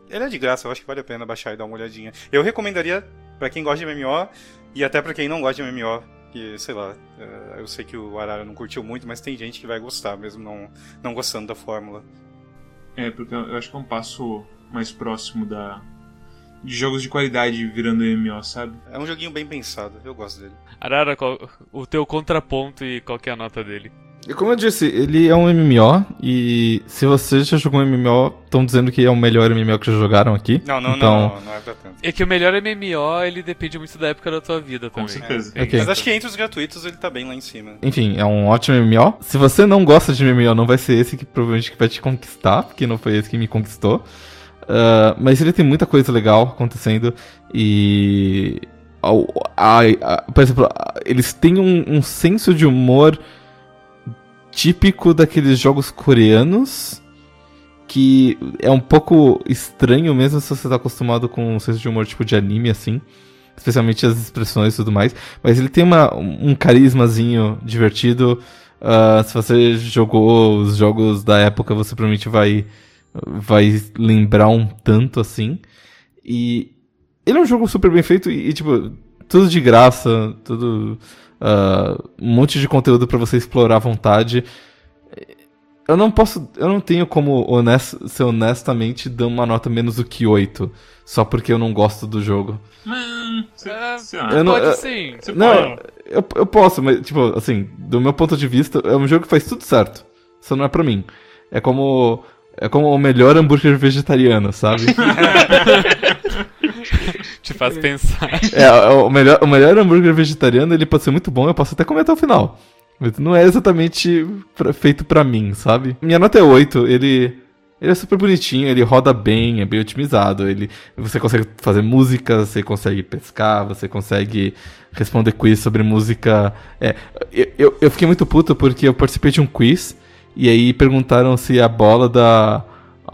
Speaker 4: ele é de graça, eu acho que vale a pena baixar e dar uma olhadinha. Eu recomendaria pra quem gosta de MMO e até pra quem não gosta de MMO, que, sei lá, é, eu sei que o Arara não curtiu muito, mas tem gente que vai gostar, mesmo não, não gostando da fórmula.
Speaker 3: É, porque eu acho que é um passo mais próximo da de jogos de qualidade virando MMO, sabe?
Speaker 4: É um joguinho bem pensado, eu gosto dele.
Speaker 1: Arara, qual, o teu contraponto e qual que é a nota dele?
Speaker 2: E como eu disse, ele é um MMO e se você já jogou um MMO, estão dizendo que é o melhor MMO que já jogaram aqui.
Speaker 4: Não, não,
Speaker 2: então,
Speaker 4: não, não, não é pra tanto.
Speaker 1: É que o melhor MMO, ele depende muito da época da tua vida
Speaker 3: Com
Speaker 1: também.
Speaker 3: certeza.
Speaker 1: Tem
Speaker 2: Ok.
Speaker 1: isso
Speaker 4: Mas acho que entre os gratuitos ele tá bem lá em cima.
Speaker 2: Enfim, é um ótimo MMO. Se você não gosta de MMO, não vai ser esse que provavelmente vai te conquistar, porque não foi esse que me conquistou. Ah, mas ele tem muita coisa legal acontecendo e. ao- a- a- por exemplo, a- eles têm um, um senso de humor típico daqueles jogos coreanos que é um pouco estranho mesmo se você tá acostumado com um senso de humor tipo de anime assim, especialmente as expressões e tudo mais, mas ele tem uma, um carismazinho divertido. Ah, se você jogou os jogos da época, você provavelmente vai vai lembrar um tanto assim. E ele é um jogo super bem feito e, e, tipo, tudo de graça, tudo ah, um monte de conteúdo pra você explorar à vontade. Eu não posso, eu não tenho como honest, ser honestamente dar uma nota menos do que 8, só porque eu não gosto do jogo.
Speaker 3: Hum,
Speaker 1: É.
Speaker 2: Eu não-
Speaker 1: Pode
Speaker 2: eu-
Speaker 1: sim.
Speaker 3: Você
Speaker 2: Não,
Speaker 3: pode.
Speaker 2: eu, eu posso, mas, tipo, assim, do meu ponto de vista, é um jogo que faz tudo certo. Só não é pra mim. É como. É como o melhor hambúrguer vegetariano, sabe? [LAUGHS]
Speaker 1: Te faz pensar.
Speaker 2: é, o melhor, o melhor hambúrguer vegetariano, ele pode ser muito bom, eu posso até comer até o final. Mas não é exatamente pra- feito pra mim, sabe? Minha nota é 8, ele. Ele é super bonitinho, ele roda bem, é bem otimizado, ele, você consegue fazer música, você consegue pescar, você consegue responder quiz sobre música. É, eu, eu, eu fiquei muito puto porque eu participei de um quiz e aí perguntaram se a bola da.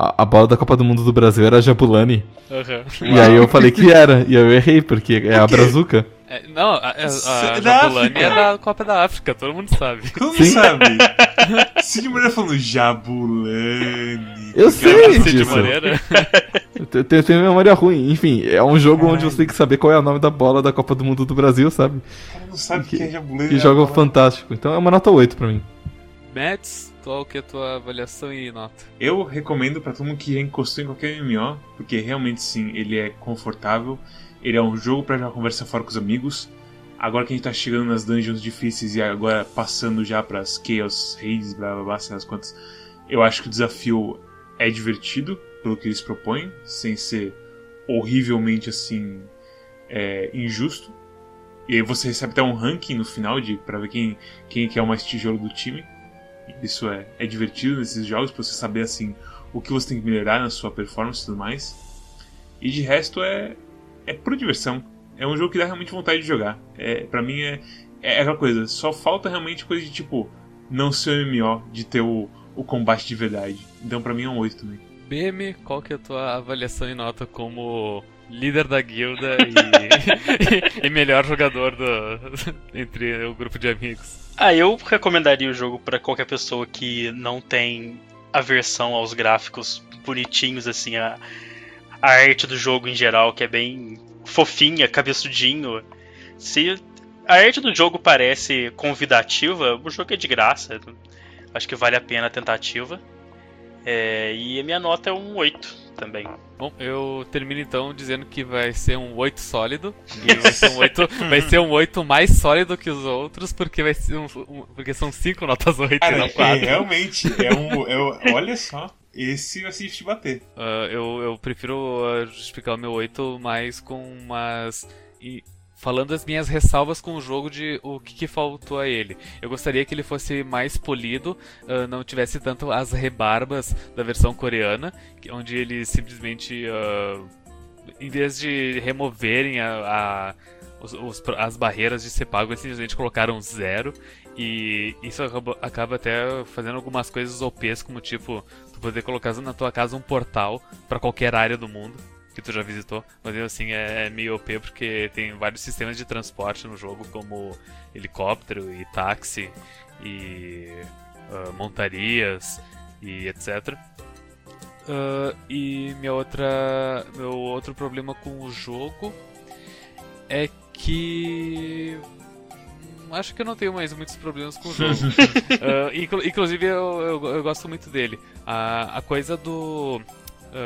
Speaker 2: A, a bola da Copa do Mundo do Brasil era a Jabulani.
Speaker 1: Aham.
Speaker 2: E aí eu falei que era, e eu errei, porque é a Brazuca.
Speaker 1: É, não, a, a, a
Speaker 3: é da
Speaker 1: Jabulani
Speaker 3: África.
Speaker 1: é da Copa da África, todo mundo sabe.
Speaker 3: Todo mundo
Speaker 2: Sim.
Speaker 3: sabe. Cid Moreira falando Jabulani.
Speaker 2: Eu sei
Speaker 1: Cid
Speaker 2: disso.
Speaker 1: Moreira.
Speaker 2: Eu te- eu tenho, eu tenho memória ruim. Enfim, é um jogo onde você tem que saber qual é o nome da bola da Copa do Mundo do Brasil, sabe?
Speaker 3: O cara não sabe o que é Jabulani.
Speaker 2: Que
Speaker 3: né?
Speaker 2: jogo
Speaker 3: Fala-
Speaker 2: fantástico. Então é uma nota 8 pra mim.
Speaker 1: Mads, qual que é a tua avaliação e nota?
Speaker 3: Eu recomendo pra todo mundo que encostou em qualquer MMO, porque realmente sim, ele é confortável. Ele é um jogo pra jogar conversa fora com os amigos. Agora que a gente tá chegando nas dungeons difíceis e agora passando já pras Chaos Raids, blá blá blá, sei lá as quantas, eu acho que o desafio é divertido pelo que eles propõem, sem ser horrivelmente assim é, injusto. E aí você recebe até um ranking no final de para ver quem, quem que é o mais tijolo do time. Isso é, é divertido nesses jogos pra você saber assim o que você tem que melhorar na sua performance e tudo mais. E de resto é é pura diversão. É um jogo que dá realmente vontade de jogar. É, para mim é, é aquela coisa, só falta realmente coisa de tipo não ser MMO, de ter o, o combate de verdade. Então pra mim é um 8 também.
Speaker 1: BM, qual que é a tua avaliação e nota como líder da guilda [LAUGHS] e, e melhor jogador do, [LAUGHS] entre o grupo de amigos?
Speaker 5: Ah, eu recomendaria o jogo para qualquer pessoa que não tem aversão aos gráficos bonitinhos, assim, a, a arte do jogo em geral, que é bem fofinha, cabeçudinho. Se a arte do jogo parece convidativa, o jogo é de graça. Acho que vale a pena a tentativa. É, e a minha nota é um 8 também.
Speaker 1: Bom, eu termino então dizendo que vai ser um 8 sólido. E vai ser um 8, [LAUGHS] vai ser um 8 mais sólido que os outros, porque vai ser um, um porque são 5 notas 8
Speaker 3: Cara,
Speaker 1: e não
Speaker 3: é,
Speaker 1: 4.
Speaker 3: realmente, é um. é- olha só, esse vai se te bater.
Speaker 1: Ah, eu, eu prefiro justificar o meu 8 mais com umas. E falando as minhas ressalvas com o jogo de o que, que faltou a ele. Eu gostaria que ele fosse mais polido, ah, não tivesse tanto as rebarbas da versão coreana, onde eles simplesmente. ah, em vez de removerem a. a- os- os- as barreiras de ser pago, eles simplesmente colocaram zero. E isso acaba, acaba até fazendo algumas coisas OPs, como tipo, tu poder colocar na tua casa um portal pra qualquer área do mundo que tu já visitou. Mas assim é, é meio OP porque tem vários sistemas de transporte no jogo, como helicóptero e táxi e ah, montarias e etc. Ah, e minha outra, meu outro problema com o jogo é que hum, acho que eu não tenho mais muitos problemas com o jogo. [LAUGHS] Inclu- inclusive eu, eu, eu gosto muito dele. A, a coisa do.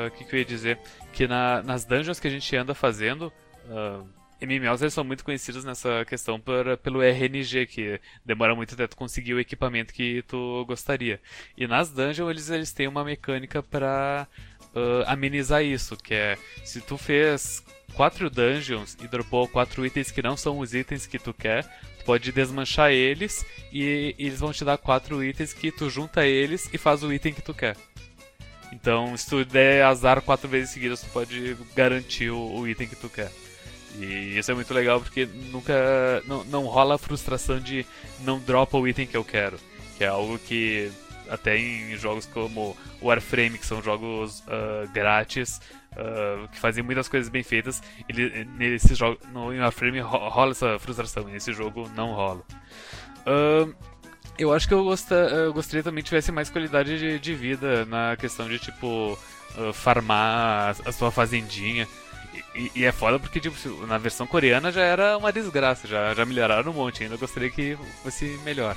Speaker 1: O que, que eu ia dizer? Que na- nas dungeons que a gente anda fazendo. ah, MMOs eles são muito conhecidos nessa questão por, pelo RNG, que demora muito até tu conseguir o equipamento que tu gostaria. E nas dungeons eles, eles têm uma mecânica pra ah, amenizar isso, que é se tu fez quatro dungeons e dropou quatro itens que não são os itens que tu quer, tu pode desmanchar eles e eles vão te dar quatro itens que tu junta eles e faz o item que tu quer. Então, se tu der azar quatro vezes seguidas, tu pode garantir o, o item que tu quer. E isso é muito legal porque nunca. Não, não rola a frustração de não dropa o item que eu quero. Que é algo que até em jogos como Warframe, que são jogos ah, grátis, ah, que fazem muitas coisas bem feitas, ele, nesse jogo, no Warframe ro- rola essa frustração, e nesse jogo não rola. Ahn, eu acho que eu, gosta, eu gostaria também que tivesse mais qualidade de, de vida na questão de, tipo, ah, farmar a, a sua fazendinha. E, e- é foda porque, tipo, na versão coreana já era uma desgraça, já, já melhoraram um monte, ainda gostaria que fosse melhor.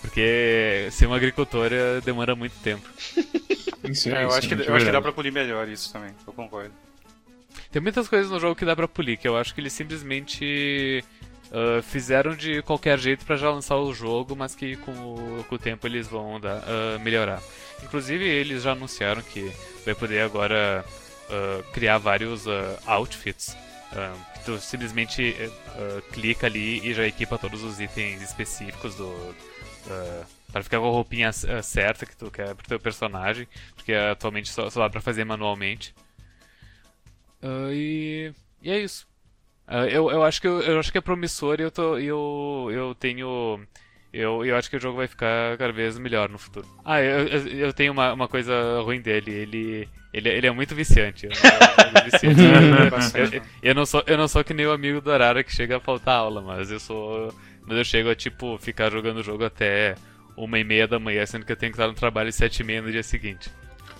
Speaker 1: Porque ser um agricultor eh, demora muito tempo. [LAUGHS]
Speaker 3: Isso
Speaker 4: É, eu
Speaker 3: isso
Speaker 4: acho que,
Speaker 3: é
Speaker 4: eu acho que dá pra polir melhor isso também, eu concordo.
Speaker 1: Tem muitas coisas no jogo que dá pra polir, que eu acho que eles simplesmente ah, fizeram de qualquer jeito pra já lançar o jogo, mas que com o, com o tempo eles vão dar, ah, melhorar. Inclusive eles já anunciaram que vai poder agora ah, criar vários outfits. que tu simplesmente eh, clica ali e já equipa todos os itens específicos do. para ficar com a roupinha certa que tu quer pro teu personagem, porque atualmente só, só dá pra fazer manualmente. E, e é isso. Ah, eu, eu, acho que, eu, eu acho que é promissor e eu, tô, eu, eu tenho. Eu, eu acho que o jogo vai ficar cada vez melhor no futuro. Ah, eu, eu, tenho uma, uma coisa ruim dele. Ele, ele, ele é muito viciante. Eu, [LAUGHS] [LAUGHS] eu, viciante.
Speaker 4: Bastante.
Speaker 1: Eu, eu não sou, eu não sou que nem o amigo do Arara que chega a faltar aula, mas eu sou. Mas eu chego a, tipo, ficar jogando o jogo até uma e meia da manhã, sendo que eu tenho que estar no trabalho às sete e meia no dia seguinte.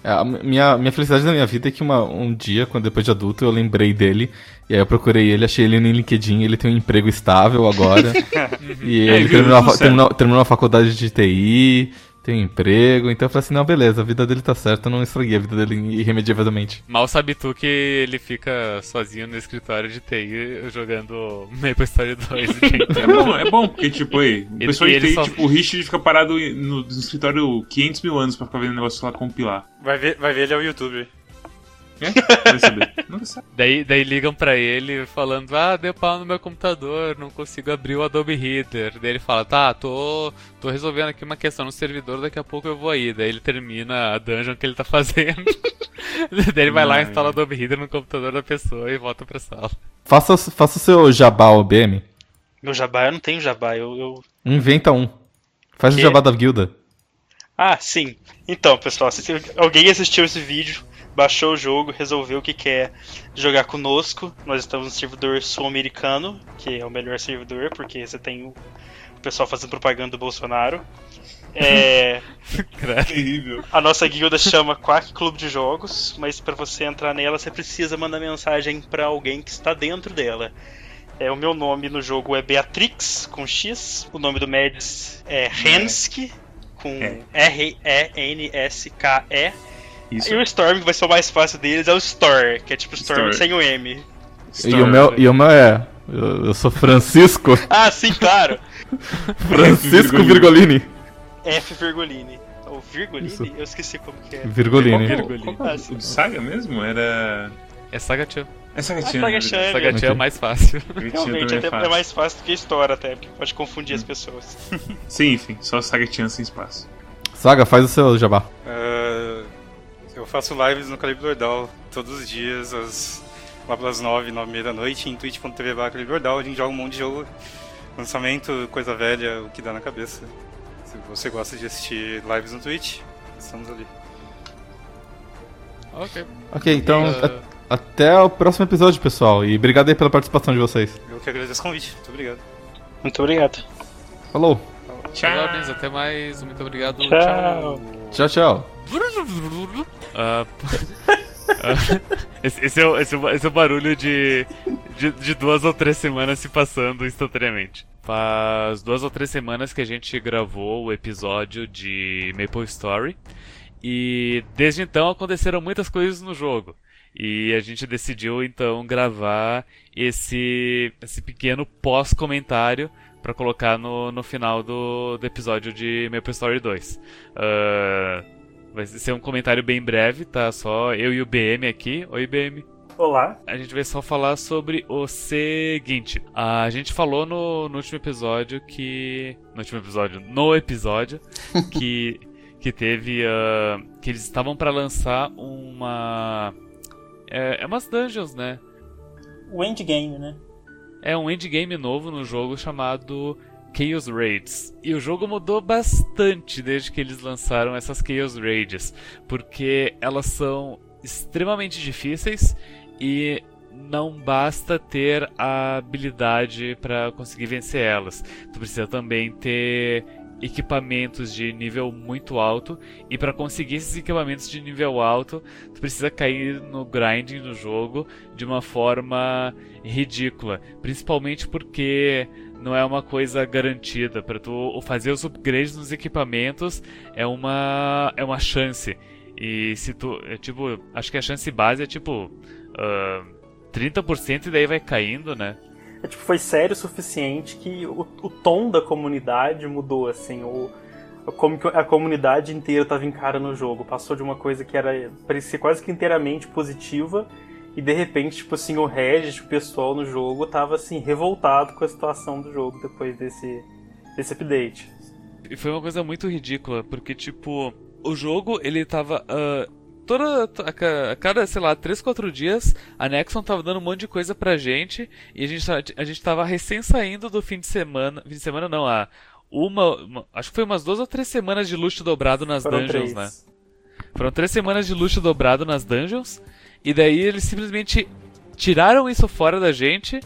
Speaker 2: É, a minha, minha felicidade da minha vida é que uma, um dia, quando depois de adulto, eu lembrei dele. E aí eu procurei ele, achei ele no LinkedIn, ele tem um emprego estável agora. [LAUGHS] e
Speaker 3: É,
Speaker 2: ele terminou terminou, terminou a faculdade de TI, tem um emprego. Então eu falei assim, não, beleza, a vida dele tá certa, eu não estraguei a vida dele irremediavelmente.
Speaker 1: Mal sabe tu que ele fica sozinho no escritório de TI jogando [LAUGHS] Maple Story 2 o dia
Speaker 3: É bom, é bom, porque, tipo, aí, o pessoal de TI,
Speaker 1: só-
Speaker 3: tipo, o Richard fica parado no, no escritório 500 mil anos pra ficar vendo o negócio lá compilar.
Speaker 4: Vai ver, vai ver ele é o YouTube.
Speaker 3: É? Vai [LAUGHS] saber.
Speaker 1: Daí, daí ligam pra ele falando, ah, deu pau no meu computador, não consigo abrir o Adobe Reader. Daí ele fala, tá, tô, tô resolvendo aqui uma questão no servidor, daqui a pouco eu vou aí. Daí ele termina a dungeon que ele tá fazendo. [LAUGHS] daí ele vai lá, instala o. Adobe Reader no computador da pessoa e volta pra sala.
Speaker 2: Faça, faça o seu jabá OBM,
Speaker 5: Meu jabá, eu não tenho jabá, eu. eu...
Speaker 2: inventa um. Faz o
Speaker 5: Que?
Speaker 2: jabá da guilda.
Speaker 5: Ah, sim. Então, pessoal, se alguém assistiu esse vídeo, baixou o jogo, resolveu que quer jogar conosco, nós estamos no servidor sul-americano, que é o melhor servidor, porque você tem o pessoal fazendo propaganda do Bolsonaro. É, [LAUGHS]
Speaker 3: Terrível.
Speaker 5: a nossa guilda chama Quack Clube de Jogos, mas para você entrar nela você precisa mandar mensagem para alguém que está dentro dela. É, o meu nome no jogo é Beatrix, com X. O nome do Mads é Henske, com
Speaker 3: É.
Speaker 5: R-E-N-S-K-E.
Speaker 3: Isso.
Speaker 5: E o Storm, que vai ser o mais fácil deles, é o Store, que é tipo Storm
Speaker 3: Store.
Speaker 5: sem o M.
Speaker 2: E o meu, e o meu é. Eu, eu sou Francisco. [LAUGHS]
Speaker 5: Ah, sim, claro! [LAUGHS]
Speaker 2: Francisco
Speaker 3: Virgolini.
Speaker 5: F Virgolini. O Virgolini?
Speaker 2: Isso.
Speaker 5: Eu esqueci como que é.
Speaker 2: Virgolini.
Speaker 3: Qual, é o- qual que é o- Saga mesmo? Era.
Speaker 1: É Saga-chan.
Speaker 3: É Saga
Speaker 5: Ah,
Speaker 3: Chan.
Speaker 5: Saga-chan,
Speaker 3: né?
Speaker 5: é
Speaker 1: Saga-chan é o mais fácil. [LAUGHS]
Speaker 5: Realmente, até é mais fácil do que Store, até, porque pode confundir as pessoas.
Speaker 3: Sim, enfim, só Saga Chan sem espaço.
Speaker 2: Saga, faz o seu jabá.
Speaker 4: Ah, eu faço lives no Calibre Ordal todos os dias, às, lá pelas 9, 9 e meia da noite, em twitch.tv Calibre Ordal. A gente joga um monte de jogo, lançamento, coisa velha, o que dá na cabeça. Se você gosta de assistir lives no Twitch, estamos ali.
Speaker 1: ok.
Speaker 2: Ok, então
Speaker 1: Uh,
Speaker 2: a- até o próximo episódio, pessoal. E obrigado aí pela participação de vocês.
Speaker 4: Eu que agradeço o convite. Muito obrigado.
Speaker 5: Muito obrigado.
Speaker 2: Falou.
Speaker 3: Tchau.
Speaker 1: Parabéns, até mais. Muito obrigado.
Speaker 5: Tchau.
Speaker 2: Tchau, tchau.
Speaker 1: Ah, ah, [LAUGHS] esse, esse é o, esse, é o, esse é o barulho de, de, de duas ou três semanas se passando instantaneamente. Faz duas ou três semanas que a gente gravou o episódio de Maple Story. E desde então aconteceram muitas coisas no jogo. E a gente decidiu então gravar esse, esse pequeno pós-comentário para colocar no, no final do, do episódio de Maple Story 2. Ah, vai ser um comentário bem breve, tá? Só eu e o BM aqui. Oi, BM.
Speaker 6: Olá.
Speaker 1: A gente vai só falar sobre o seguinte. A gente falou no, no último episódio que. No último episódio. No episódio. [LAUGHS] que. Que teve. ah, que eles estavam pra lançar uma. É, é umas dungeons, né?
Speaker 6: O endgame, né?
Speaker 1: É um endgame novo no jogo chamado Chaos Raids. E o jogo mudou bastante desde que eles lançaram essas Chaos Raids, porque elas são extremamente difíceis e não basta ter a habilidade para conseguir vencer elas. Tu precisa também ter equipamentos de nível muito alto e para conseguir esses equipamentos de nível alto, tu precisa cair no grinding do jogo de uma forma ridícula, principalmente porque não é uma coisa garantida para tu fazer os upgrades nos equipamentos é uma é uma chance. E se tu, é tipo, acho que a chance base é tipo ah, 30% e daí vai caindo, né?
Speaker 6: É, tipo, foi sério o suficiente que o, o tom da comunidade mudou, assim. O, como que a comunidade inteira estava encarando o jogo. Passou de uma coisa que era parecia quase que inteiramente positiva e de repente, tipo assim, o Regis, o pessoal no jogo tava assim revoltado com a situação do jogo depois desse desse update.
Speaker 1: E foi uma coisa muito ridícula, porque, tipo, o jogo, ele tava. ah, toda. A, ca- a cada, sei lá, 3, 4 dias, a Nexon tava dando um monte de coisa pra gente. E a gente, a gente tava recém saindo do fim de semana. Fim de semana não, a. Uma, uma- Acho que foi umas duas ou três semanas de luxo dobrado nas
Speaker 6: Foram
Speaker 1: dungeons,
Speaker 6: três.
Speaker 1: né? Foram três semanas de luxo dobrado nas dungeons. E daí eles simplesmente tiraram isso fora da gente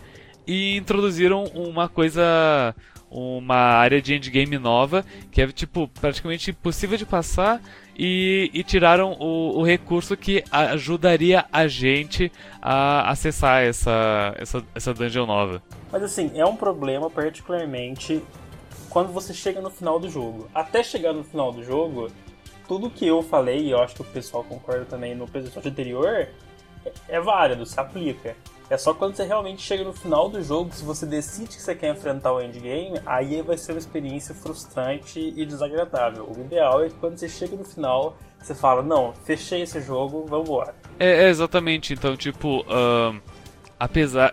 Speaker 1: e introduziram uma coisa. Uma área de endgame nova que é tipo praticamente impossível de passar e, e tiraram o, o recurso que ajudaria a gente a acessar essa, essa, essa dungeon nova.
Speaker 6: Mas assim, é um problema particularmente quando você chega no final do jogo. Até chegar no final do jogo, tudo que eu falei, e eu acho que o pessoal concorda também no episódio anterior, é, válido, se aplica. É só quando você realmente chega no final do jogo, se você decide que você quer enfrentar o endgame, aí vai ser uma experiência frustrante e desagradável. O ideal é que quando você chega no final, você fala, não, fechei esse jogo, vamos embora.
Speaker 1: É, é, exatamente. Então, tipo, ahn, apesar,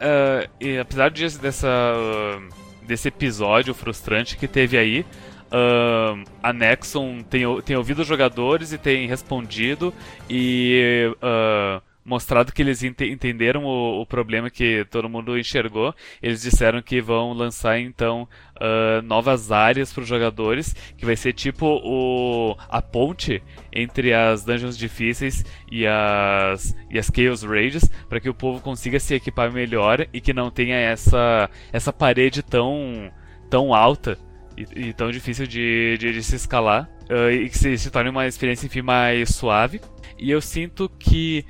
Speaker 1: e apesar de, dessa, ahn, desse episódio frustrante que teve aí, ahn, a Nexon tem, tem ouvido os jogadores e tem respondido e ah, mostrado que eles ente entenderam o, o, problema que todo mundo enxergou, eles disseram que vão lançar então uh, novas áreas para os jogadores, que vai ser tipo o, a ponte entre as dungeons difíceis e as, e as Chaos Rages, para que o povo consiga se equipar melhor e que não tenha essa, essa parede tão, tão alta e, e tão difícil de, de, de se escalar. Uh, e que se, se torne uma experiência enfim mais suave. E eu sinto que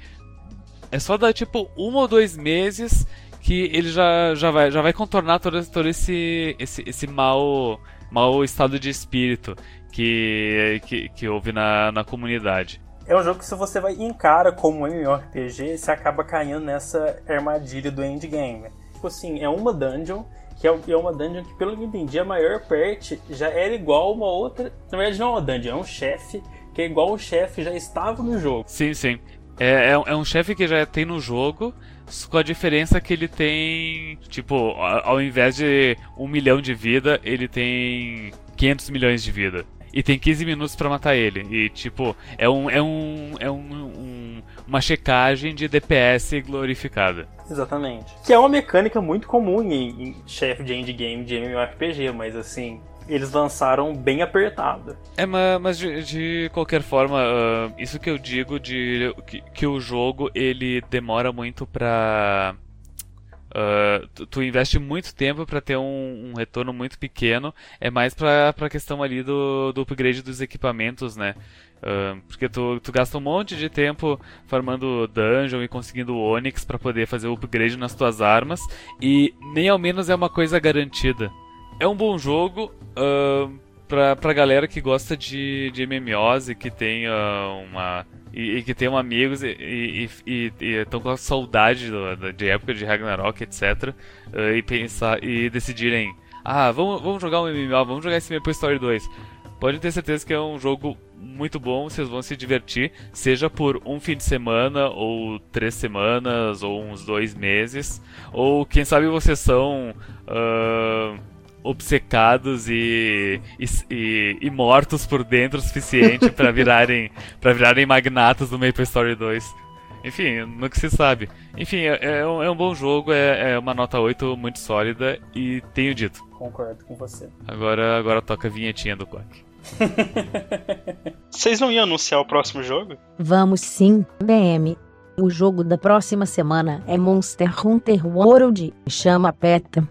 Speaker 1: é só dar tipo um ou dois meses que ele já, já, vai, já vai contornar todo, todo esse, esse, esse mau, mau estado de espírito que, que, que houve na, na comunidade.
Speaker 6: É um jogo que se você vai encara como um MMORPG, você acaba caindo nessa armadilha do endgame. Tipo assim, é uma dungeon, que é, é uma dungeon que, pelo que entendi, a maior parte já era igual uma outra. Na verdade, não é uma dungeon, é um chefe, que é igual o chefe já estava no jogo.
Speaker 1: Sim, sim. É, é, é um chefe que já tem no jogo, com a diferença que ele tem, tipo, ao invés de um milhão de vida, ele tem 500 milhões de vida. E tem 15 minutos para matar ele. E, tipo, é um. É um. É um, um, uma checagem de DPS glorificada.
Speaker 6: Exatamente. Que é uma mecânica muito comum em, em chefe de endgame de MMORPG, mas assim eles lançaram bem apertado.
Speaker 1: É, mas de, de qualquer forma, uh, isso que eu digo de que, que, o jogo ele demora muito pra. Uh, tu, tu, investe muito tempo para ter um, um, retorno muito pequeno, é mais pra, pra questão ali do, do upgrade dos equipamentos, né? Porque tu, tu gasta um monte de tempo farmando dungeon e conseguindo Onyx para poder fazer o upgrade nas tuas armas, e nem ao menos é uma coisa garantida é um bom jogo uh, pra, pra galera que gosta de, de MMOs e que tem uh, uma. E, e, que tem amigos e estão com saudade do, de época de Ragnarok, etc. Uh, e pensar e decidirem. Ah, vamos, vamos jogar um MMO, vamos jogar esse Maple Story 2. Pode ter certeza que é um jogo muito bom, vocês vão se divertir, seja por um fim de semana, ou três semanas, ou uns dois meses, ou quem sabe vocês são uh, obcecados e, e, e, mortos por dentro o suficiente para virarem [LAUGHS] para virarem magnatas do Maple Story 2. Enfim, no que se sabe. Enfim, é, é, um, é um, bom jogo, é, é, uma nota 8 muito sólida e tenho dito.
Speaker 6: Concordo com você.
Speaker 1: Agora, agora toca a vinhetinha do Quack. [LAUGHS]
Speaker 5: Vocês não iam anunciar o próximo jogo?
Speaker 7: Vamos sim, BM. O jogo da próxima semana é Monster Hunter World, chama PETA.